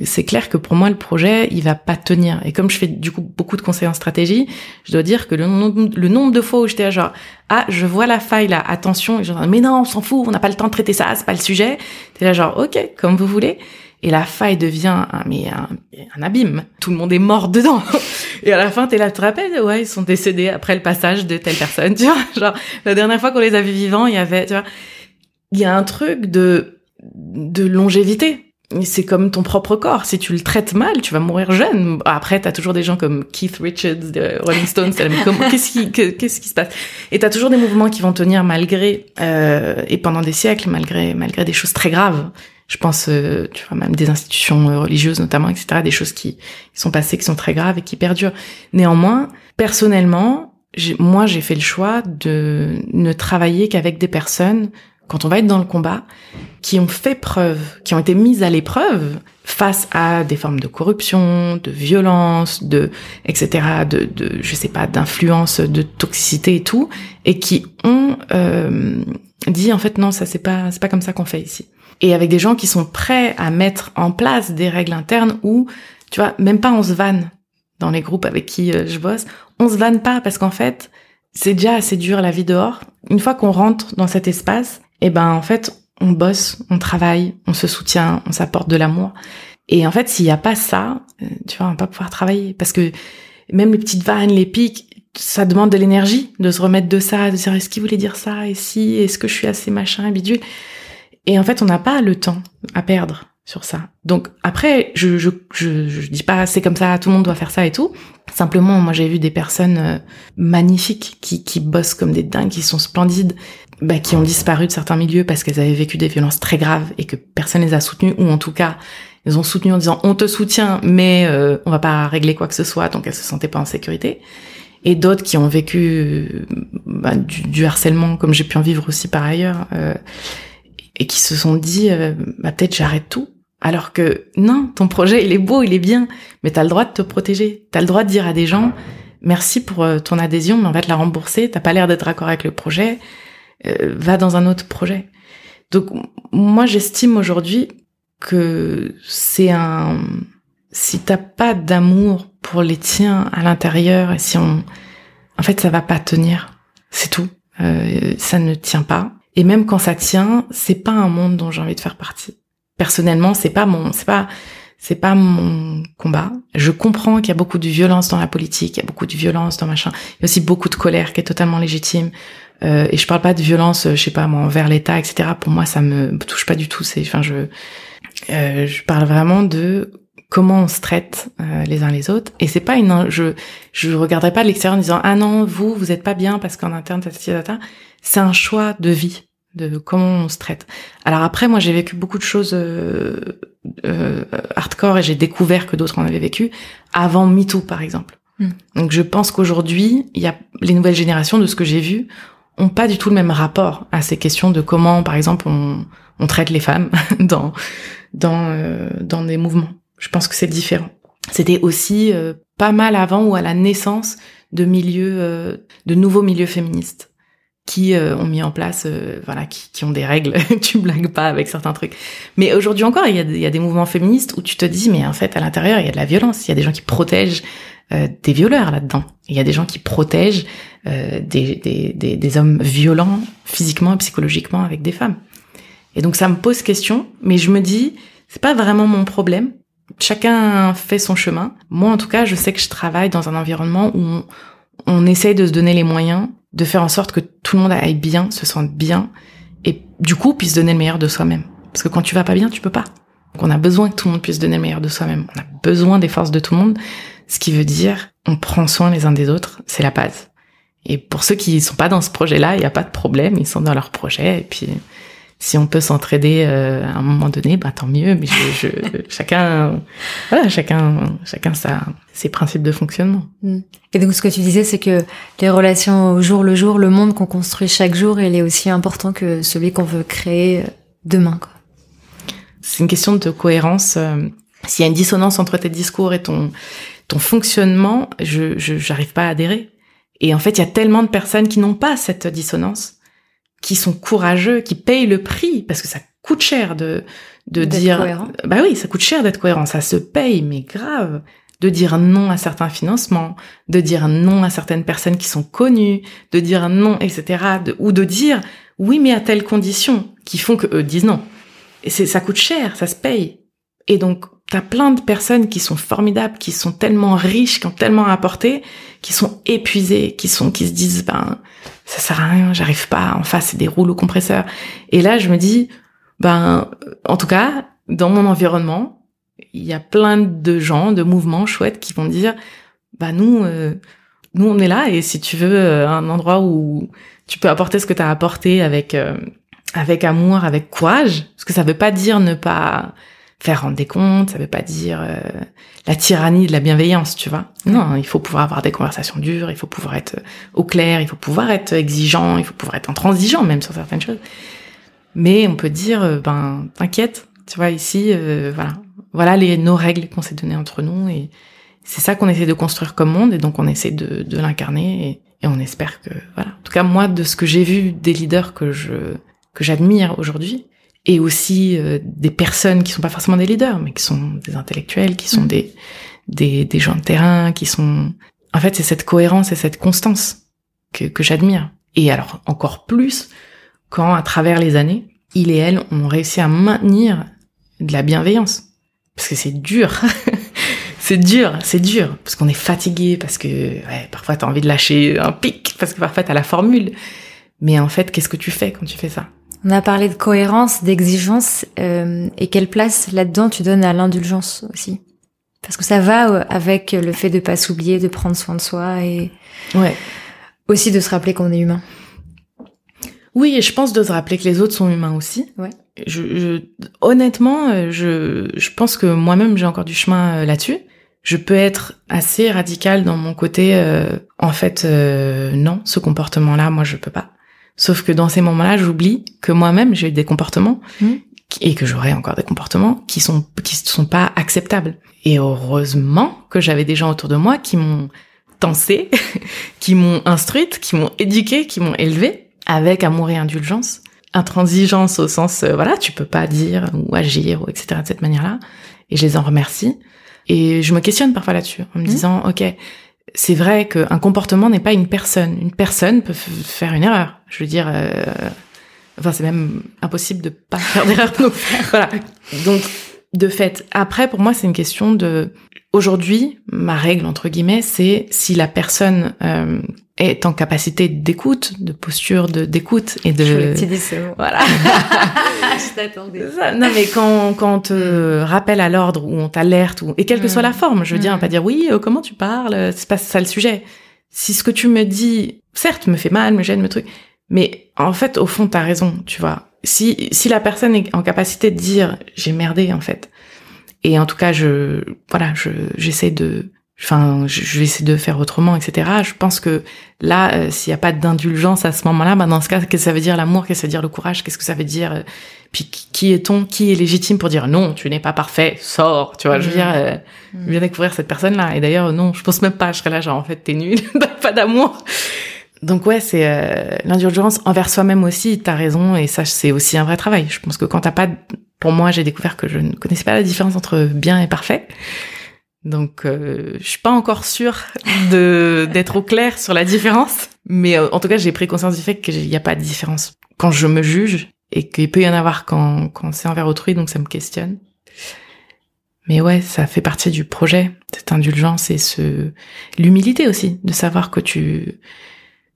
c'est clair que pour moi le projet il va pas tenir. Et comme je fais du coup beaucoup de conseils en stratégie, je dois dire que le, nombre de fois où j'étais genre ah je vois la faille là, attention, mais non on s'en fout, on n'a pas le temps de traiter ça, c'est pas le sujet. T'es là genre ok comme vous voulez et la faille devient un, mais un, un, abîme. Tout le monde est mort dedans. Et à la fin, t'es là, tu te rappelles Ouais, ils sont décédés après le passage de telle personne. Tu vois, genre la dernière fois qu'on les a vus vivants, il y avait, tu vois, il y a un truc de de longévité. C'est comme ton propre corps. Si tu le traites mal, tu vas mourir jeune. Après, t'as toujours des gens comme Keith Richards de Rolling Stones. qu'est-ce qui, qu'est-ce qui se passe? Et t'as toujours des mouvements qui vont tenir malgré euh, et pendant des siècles, malgré malgré des choses très graves. Je pense, euh, tu vois, même des institutions euh, religieuses notamment, etc. Des choses qui, qui sont passées, qui sont très graves et qui perdurent. Néanmoins, personnellement, moi, j'ai fait le choix de ne travailler qu'avec des personnes quand on va être dans le combat, qui ont fait preuve, qui ont été mises à l'épreuve face à des formes de corruption, de violence, de etc., de, de je sais pas, d'influence, de toxicité et tout, et qui ont euh, dit en fait non, ça c'est pas c'est pas comme ça qu'on fait ici. Et avec des gens qui sont prêts à mettre en place des règles internes où tu vois même pas on se vanne dans les groupes avec qui euh, je bosse, on se vanne pas parce qu'en fait c'est déjà assez dur la vie dehors. Une fois qu'on rentre dans cet espace, et eh ben en fait on bosse, on travaille, on se soutient, on s'apporte de l'amour. Et en fait s'il y a pas ça, euh, tu vois, on va pas pouvoir travailler parce que même les petites vannes, les pics, ça demande de l'énergie de se remettre de ça, de dire est-ce qu'il voulait dire ça et si, est-ce que je suis assez machin, bidule? Et en fait on n'a pas le temps à perdre sur ça. Donc après, je, je, je, je dis pas c'est comme ça, tout le monde doit faire ça et tout. Simplement, moi j'ai vu des personnes euh, magnifiques qui, qui bossent comme des dingues, qui sont splendides, bah, qui ont disparu de certains milieux parce qu'elles avaient vécu des violences très graves et que personne les a soutenues, ou en tout cas, ils ont soutenu en disant on te soutient, mais euh, on va pas régler quoi que ce soit, donc elles se sentaient pas en sécurité. Et d'autres qui ont vécu bah, du, du, harcèlement, comme j'ai pu en vivre aussi par ailleurs, euh, et qui se sont dit bah, peut-être j'arrête tout alors que non, ton projet, il est beau, il est bien, mais tu as le droit de te protéger. Tu as le droit de dire à des gens, merci pour euh, ton adhésion, mais on va te la rembourser, t'as pas l'air d'être d'accord avec le projet, euh, va dans un autre projet. Donc moi, j'estime aujourd'hui que c'est un... Si t'as pas d'amour pour les tiens à l'intérieur, si on... En fait, ça va pas tenir. C'est tout. Euh, ça ne tient pas. Et même quand ça tient, c'est pas un monde dont j'ai envie de faire partie personnellement, c'est pas mon, c'est pas, c'est pas mon combat. Je comprends qu'il y a beaucoup de violence dans la politique, il y a beaucoup de violence dans machin. Il y a aussi beaucoup de colère qui est totalement légitime. Euh, et je parle pas de violence, je sais pas moi, envers l'État, etc. Pour moi, ça me touche pas du tout. C'est, enfin, je, euh, je parle vraiment de comment on se traite euh, les uns les autres. Et c'est pas une, je, je regarderai pas de l'extérieur en disant ah non, vous, vous êtes pas bien parce qu'en interne, c'est un choix de vie de comment on se traite. Alors après, moi, j'ai vécu beaucoup de choses euh, euh, hardcore et j'ai découvert que d'autres en avaient vécu avant MeToo, par exemple. Hmm. Donc je pense qu'aujourd'hui, il y a les nouvelles générations de ce que j'ai vu ont pas du tout le même rapport à ces questions de comment, par exemple, on, on traite les femmes dans dans euh, dans des mouvements. Je pense que c'est différent. C'était aussi pas mal avant ou à la naissance de milieux, de nouveaux milieux féministes qui euh, ont mis en place, euh, voilà, qui, qui, ont des règles. tu blagues pas avec certains trucs. Mais aujourd'hui encore, il y, a, y, a, des mouvements féministes où tu te dis, mais en fait, à l'intérieur, il y a de la violence. Il y a des gens qui protègent euh, des violeurs là-dedans. Il y a des gens qui protègent des, des, des, des, hommes violents physiquement et psychologiquement avec des femmes. Et donc ça me pose question, mais je me dis, c'est pas vraiment mon problème. Chacun fait son chemin. Moi, en tout cas, je sais que je travaille dans un environnement où on, on essaye de se donner les moyens de faire en sorte que tout le monde aille bien, se sente bien, et du coup puisse donner le meilleur de soi-même. Parce que quand tu vas pas bien, tu peux pas. Donc on a besoin que tout le monde puisse donner le meilleur de soi-même. On a besoin des forces de tout le monde, ce qui veut dire on prend soin les uns des autres, c'est la base. Et pour ceux qui sont pas dans ce projet-là, il n'y a pas de problème, ils sont dans leur projet, et puis si on peut s'entraider euh, à un moment donné, bah tant mieux. Mais je, je, chacun, voilà, chacun, chacun sa, ses principes de fonctionnement. Mm. Et donc ce que tu disais, c'est que les relations au jour le jour, le monde qu'on construit chaque jour, il est aussi important que celui qu'on veut créer euh, demain. C'est une question de cohérence. Euh, s'il y a une dissonance entre tes discours et ton ton fonctionnement, je j'arrive pas à adhérer. Et en fait, il y a tellement de personnes qui n'ont pas cette dissonance qui sont courageux, qui payent le prix, parce que ça coûte cher de, de dire, cohérent. bah oui, ça coûte cher d'être cohérent, ça se paye, mais grave, de dire non à certains financements, de dire non à certaines personnes qui sont connues, de dire non, etc., ou de dire oui, mais à telles conditions, qui font que eux disent non. Et c'est, ça coûte cher, ça se paye. Et donc, t'as plein de personnes qui sont formidables, qui sont tellement riches, qui ont tellement apporté, qui sont épuisées, qui sont, qui se disent, ben, ça sert à rien, j'arrive pas, en face, c'est des rouleaux compresseurs. Et là, je me dis, Ben, en tout cas, dans mon environnement, il y a plein de gens, de mouvements chouettes qui vont dire, bah nous, euh, nous on est là et si tu veux euh, un endroit où tu peux apporter ce que tu as apporté avec euh, avec amour, avec courage, parce que ça veut pas dire ne pas faire rendre des comptes, ça veut pas dire la tyrannie de la bienveillance, tu vois. Non, il faut pouvoir avoir des conversations dures, il faut pouvoir être au clair, il faut pouvoir être exigeant, il faut pouvoir être intransigeant même sur certaines choses. Mais on peut dire, ben t'inquiète, tu vois ici, voilà, voilà les nos règles qu'on s'est données entre nous et c'est ça qu'on essaie de construire comme monde et donc on essaie de, de l'incarner et, et, on espère que voilà. En tout cas moi de ce que j'ai vu des leaders que je que j'admire aujourd'hui et aussi euh, des personnes qui sont pas forcément des leaders mais qui sont des intellectuels, qui sont mmh. des, des des gens de terrain, qui sont en fait c'est cette cohérence et cette constance que que j'admire. Et alors encore plus quand à travers les années, il et elle ont réussi à maintenir de la bienveillance parce que c'est dur. c'est dur, c'est dur, parce qu'on est fatigué, parce que ouais, parfois t'as envie de lâcher un pic, parce que parfois t'as la formule. Mais en fait, qu'est-ce que tu fais quand tu fais ça? On a parlé de cohérence, d'exigence, euh, et quelle place là-dedans tu donnes à l'indulgence aussi Parce que ça va euh, avec le fait de pas s'oublier, de prendre soin de soi, et ouais. aussi de se rappeler qu'on est humain. Oui, et je pense de se rappeler que les autres sont humains aussi. Ouais. Je, je, honnêtement, euh, je, je pense que moi-même j'ai encore du chemin euh, là-dessus je peux être assez radical dans mon côté euh, en fait euh, non ce comportement là moi je peux pas sauf que dans ces moments là j'oublie que moi-même j'ai eu des comportements mmh. et que j'aurai encore des comportements qui sont qui sont pas acceptables et heureusement que j'avais des gens autour de moi qui m'ont tensé qui m'ont instruite qui m'ont éduquée qui m'ont élevée avec amour et indulgence intransigeance au sens euh, voilà tu peux pas dire ou agir ou etc de cette manière là et je les en remercie et je me questionne parfois là-dessus, en me mmh. disant, ok, c'est vrai qu'un comportement n'est pas une personne. Une personne peut faire une erreur. Je veux dire, euh... enfin, c'est même impossible de pas faire d'erreur. voilà. Donc, de fait, après, pour moi, c'est une question de. Aujourd'hui, ma règle entre guillemets, c'est si la personne euh, est en capacité d'écoute, de posture de d'écoute et de. Je dis ce Voilà. je t'attendais. Non mais quand quand on te rappelle à l'ordre ou on t'alerte ou et quelle que soit la mm. forme, je veux dire, mm. pas dire oui, euh, comment tu parles, c'est pas ça le sujet. Si ce que tu me dis, certes, me fait mal, me gêne, me truc, mais en fait, au fond, t'as raison, tu vois. Si si la personne est en capacité de dire j'ai merdé en fait, et en tout cas, je voilà, je j'essaie de enfin je vais essayer de faire autrement etc je pense que là euh, s'il n'y a pas d'indulgence à ce moment-là bah dans ce cas qu'est-ce que ça veut dire l'amour? Qu'est-ce que ça veut dire le courage? Qu'est-ce que ça veut dire euh, puis qui est-on? Qui est légitime pour dire non tu n'es pas parfait sors tu vois je veux dire euh, mmh. viens découvrir cette personne là et d'ailleurs non je pense même pas je serais là genre en fait t'es nul pas d'amour donc ouais c'est euh, l'indulgence envers soi-même aussi t'as raison et ça c'est aussi un vrai travail. Je pense que quand t'as pas pour moi j'ai découvert que je ne connaissais pas la différence entre bien et parfait. Donc, euh, je suis pas encore sûre de d'être au clair sur la différence, mais euh, en tout cas, j'ai pris conscience du fait qu'il n'y a pas de différence. Quand je me juge et qu'il peut y en avoir quand quand c'est envers autrui, donc ça me questionne. Mais ouais, ça fait partie du projet, cette indulgence et ce l'humilité aussi de savoir que tu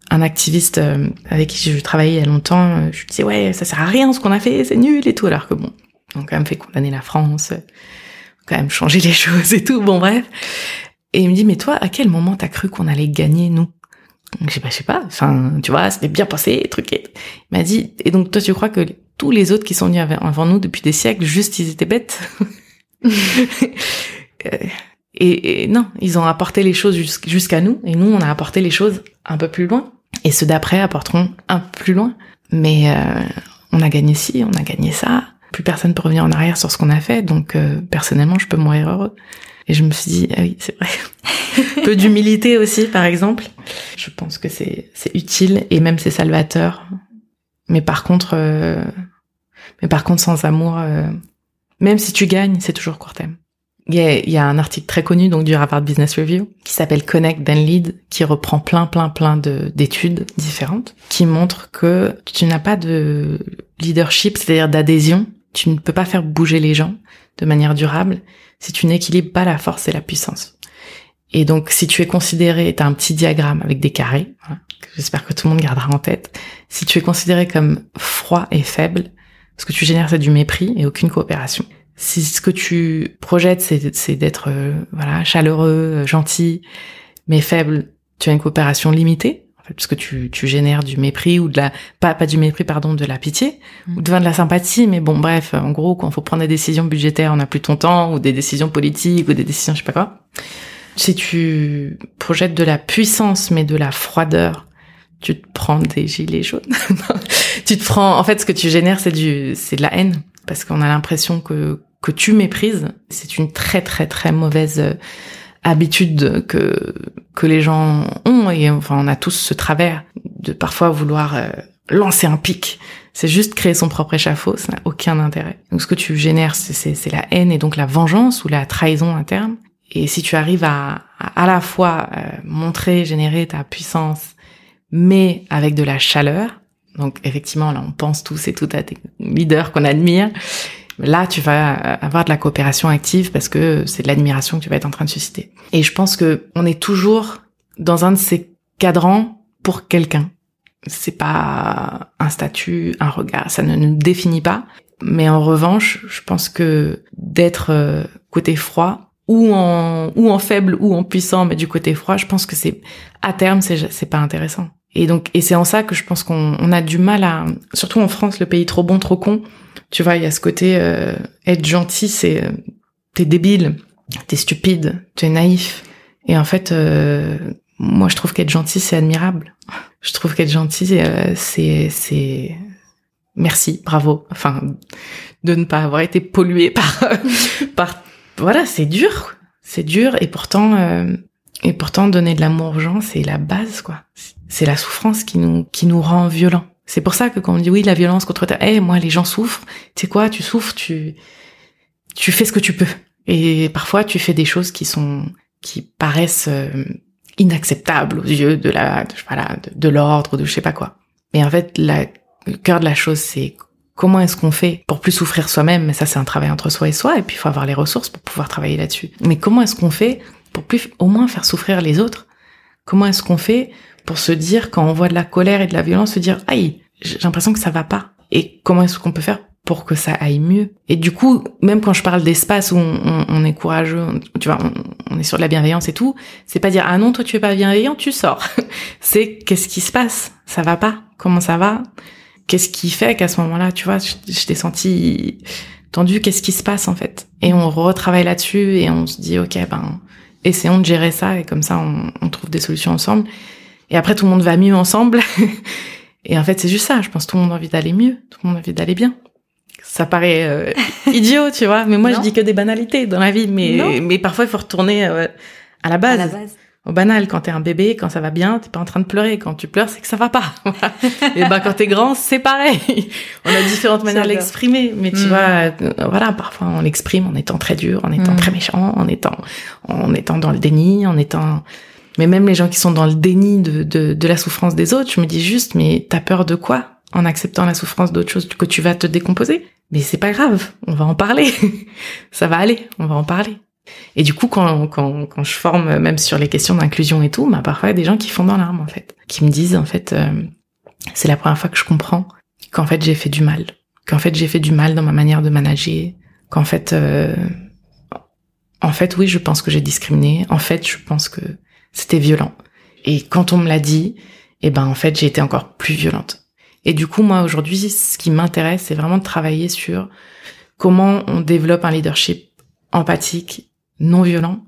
un activiste euh, avec qui je travaillais il y a longtemps, euh, je lui disais ouais, ça sert à rien ce qu'on a fait, c'est nul et tout, alors que bon, on quand même fait condamner la France quand même changer les choses et tout. Bon bref. Et il me dit mais toi à quel moment t'as cru qu'on allait gagner nous? Je sais pas, je sais pas. Enfin tu vois c'était bien passé truc. Il m'a dit et donc toi tu crois que tous les autres qui sont venus avant nous depuis des siècles juste ils étaient bêtes? Euh, et, et, non ils ont apporté les choses jusqu'à nous et nous on a apporté les choses un peu plus loin et ceux d'après apporteront un peu plus loin. Mais euh, on a gagné ci, on a gagné ça plus personne peut revenir en arrière sur ce qu'on a fait, donc euh, personnellement, je peux mourir heureux. Et je me suis dit, ah oui, c'est vrai. peu d'humilité aussi, par exemple. Je pense que c'est c'est utile et même c'est salvateur. Mais par contre, euh, mais par contre, sans amour, euh, même si tu gagnes, c'est toujours court terme. Il y, a, il y a, un article très connu donc du Harvard Business Review qui s'appelle Connect then Lead qui reprend plein plein plein de d'études différentes qui montrent que tu n'as pas de leadership, c'est-à-dire d'adhésion tu ne peux pas faire bouger les gens de manière durable si tu n'équilibres pas la force et la puissance. Et donc, si tu es considéré, tu as un petit diagramme avec des carrés, j'espère que tout le monde gardera en tête, si tu es considéré comme froid et faible, ce que tu génères, c'est du mépris et aucune coopération. Si ce que tu projettes, c'est d'être euh, voilà chaleureux, gentil, mais faible, tu as une coopération limitée parce que tu, tu génères du mépris ou de la pas pas du mépris pardon de la pitié mm. ou de, de la sympathie mais bon bref en gros quand faut prendre des décisions budgétaires on n'a plus ton temps ou des décisions politiques ou des décisions je sais pas quoi. Si tu projettes de la puissance mais de la froideur tu te prends des gilets jaunes. Tu te prends en fait ce que tu génères c'est du c'est de la haine parce qu'on a l'impression que que tu méprises c'est une très très très mauvaise habitude que que les gens ont et enfin on a tous ce travers de parfois vouloir euh, lancer un pic. C'est juste créer son propre échafaud, ça n'a aucun intérêt. Donc ce que tu génères, c'est la haine et donc la vengeance ou la trahison interne. Et si tu arrives à à, la fois euh, montrer, générer ta puissance, mais avec de la chaleur, donc effectivement là on pense tous et toutes à des leaders qu'on admire, Là, tu vas avoir de la coopération active parce que c'est de l'admiration que tu vas être en train de susciter. Et je pense que on est toujours dans un de ces cadrans pour quelqu'un. C'est pas un statut, un regard, ça ne nous définit pas. Mais en revanche, je pense que d'être euh, côté froid ou en ou en faible ou en puissant, mais du côté froid, je pense que c'est à terme c'est c'est pas intéressant. Et donc et c'est en ça que je pense qu'on on a du mal à surtout en France, le pays trop bon trop con tu vois, il y a ce côté euh, être gentil, c'est euh, t'es débile, t'es stupide, t'es naïf. Et en fait, euh, moi, je trouve qu'être gentil, c'est admirable. Je trouve qu'être gentil, c'est c'est merci, bravo. Enfin, de ne pas avoir été pollué par par voilà, c'est dur, c'est dur. Et pourtant, et pourtant, donner de l'amour aux gens, c'est la base, quoi. C'est la souffrance qui nous qui nous rend violents. C'est pour ça que quand on dit oui, la violence contre ta, eh, moi, les gens souffrent. Tu sais quoi, tu souffres, tu, tu fais ce que tu peux. Et parfois, tu fais des choses qui sont, qui paraissent euh, inacceptables aux yeux de la, de, voilà, de, l'ordre, de je sais pas quoi. Mais en fait, la, le cœur de la chose, c'est comment est-ce qu'on fait pour plus souffrir soi-même? Mais ça, c'est un travail entre soi et soi. Et puis, il faut avoir les ressources pour pouvoir travailler là-dessus. Mais comment est-ce qu'on fait pour plus, au moins, faire souffrir les autres? Comment est-ce qu'on fait pour se dire, quand on voit de la colère et de la violence, se dire, aïe, j'ai l'impression que ça va pas. Et comment est-ce qu'on peut faire pour que ça aille mieux? Et du coup, même quand je parle d'espace où on, est courageux, tu vois, on, est sur de la bienveillance et tout, c'est pas dire, ah non, toi tu es pas bienveillant, tu sors. c'est qu'est-ce qui se passe? Ça va pas? Comment ça va? Qu'est-ce qui fait qu'à ce moment-là, tu vois, je, t'ai senti tendu, qu'est-ce qui se passe en fait? Et on retravaille là-dessus et on se dit, ok, ben, essayons de gérer ça et comme ça on trouve des solutions ensemble. Et après, tout le monde va mieux ensemble. et en fait, c'est juste ça. Je pense que tout le monde a envie d'aller mieux. Tout le monde a envie d'aller bien. Ça paraît euh, idiot, tu vois. Mais moi, je dis que des banalités dans la vie. Mais, mais parfois, il faut retourner euh, à la base. À la base. Au banal, quand t'es un bébé, quand ça va bien, t'es pas en train de pleurer. Quand tu pleures, c'est que ça va pas. et ben quand t'es grand, c'est pareil. on a différentes manières de l'exprimer, mais tu mm. vois, euh, voilà, parfois on l'exprime en étant très dur, en étant mm. très méchant, en étant, en étant dans le déni, en étant mais même les gens qui sont dans le déni de, de, de la souffrance des autres, je me dis juste, mais t'as peur de quoi en acceptant la souffrance d'autre chose que tu vas te décomposer? Mais c'est pas grave, on va en parler. Ça va aller, on va en parler. Et du coup, quand, quand, quand je forme, même sur les questions d'inclusion et tout, bah, parfois il y a des gens qui font dans l'arme, en fait. Qui me disent, en fait, euh, c'est la première fois que je comprends qu'en fait j'ai fait du mal. Qu'en fait j'ai fait du mal dans ma manière de manager. Qu'en fait... Euh, en fait, oui, je pense que j'ai discriminé. En fait, je pense que c'était violent. Et quand on me l'a dit, eh ben en fait j'ai été encore plus violente. Et du coup moi aujourd'hui ce qui m'intéresse c'est vraiment de travailler sur comment on développe un leadership empathique, non violent,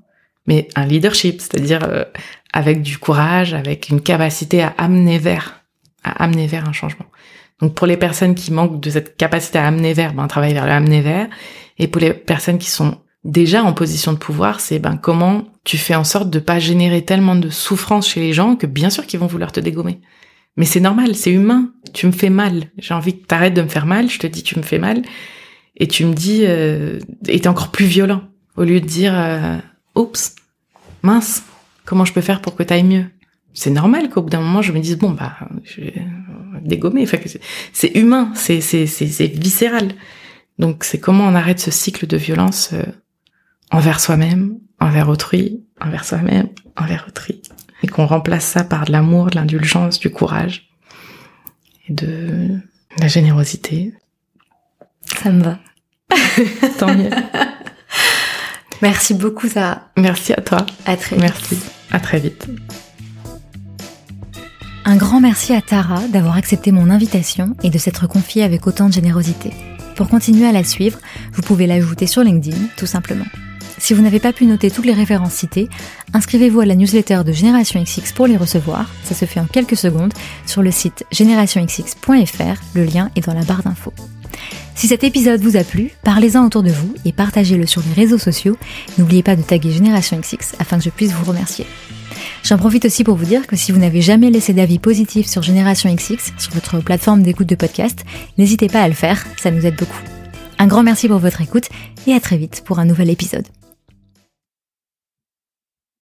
mais un leadership, c'est-à-dire euh, avec du courage, avec une capacité à amener vers, à amener vers un changement. Donc pour les personnes qui manquent de cette capacité à amener vers, ben travailler vers le amener vers, et pour les personnes qui sont déjà en position de pouvoir, c'est ben comment tu fais en sorte de pas générer tellement de souffrance chez les gens que bien sûr qu'ils vont vouloir te dégommer. Mais c'est normal, c'est humain. Tu me fais mal. J'ai envie que t'arrêtes de me faire mal. Je te dis tu me fais mal et tu me dis euh, et t'es encore plus violent au lieu de dire euh, oups mince comment je peux faire pour que t'ailles mieux? C'est normal qu'au bout d'un moment je me dise bon bah je vais dégommer. C'est humain, c'est c'est c'est viscéral. Donc c'est comment on arrête ce cycle de violence. Euh, envers soi-même, envers autrui, envers soi-même, envers autrui. Et qu'on remplace ça par de l'amour, de l'indulgence, du courage et de la générosité. Ça me va. Tant mieux. Merci beaucoup, Sarah. Merci à toi. À très vite. Merci. À très vite. Un grand merci à Tara d'avoir accepté mon invitation et de s'être confiée avec autant de générosité. Pour continuer à la suivre, vous pouvez l'ajouter sur LinkedIn, tout simplement. Si vous n'avez pas pu noter toutes les références citées, inscrivez-vous à la newsletter de Génération XX pour les recevoir. Ça se fait en quelques secondes sur le site générationxx.fr. Le lien est dans la barre d'infos. Si cet épisode vous a plu, parlez-en autour de vous et partagez-le sur les réseaux sociaux. N'oubliez pas de taguer Génération XX afin que je puisse vous remercier. J'en profite aussi pour vous dire que si vous n'avez jamais laissé d'avis positif sur Génération XX, sur votre plateforme d'écoute de podcast, n'hésitez pas à le faire, ça nous aide beaucoup. Un grand merci pour votre écoute et à très vite pour un nouvel épisode.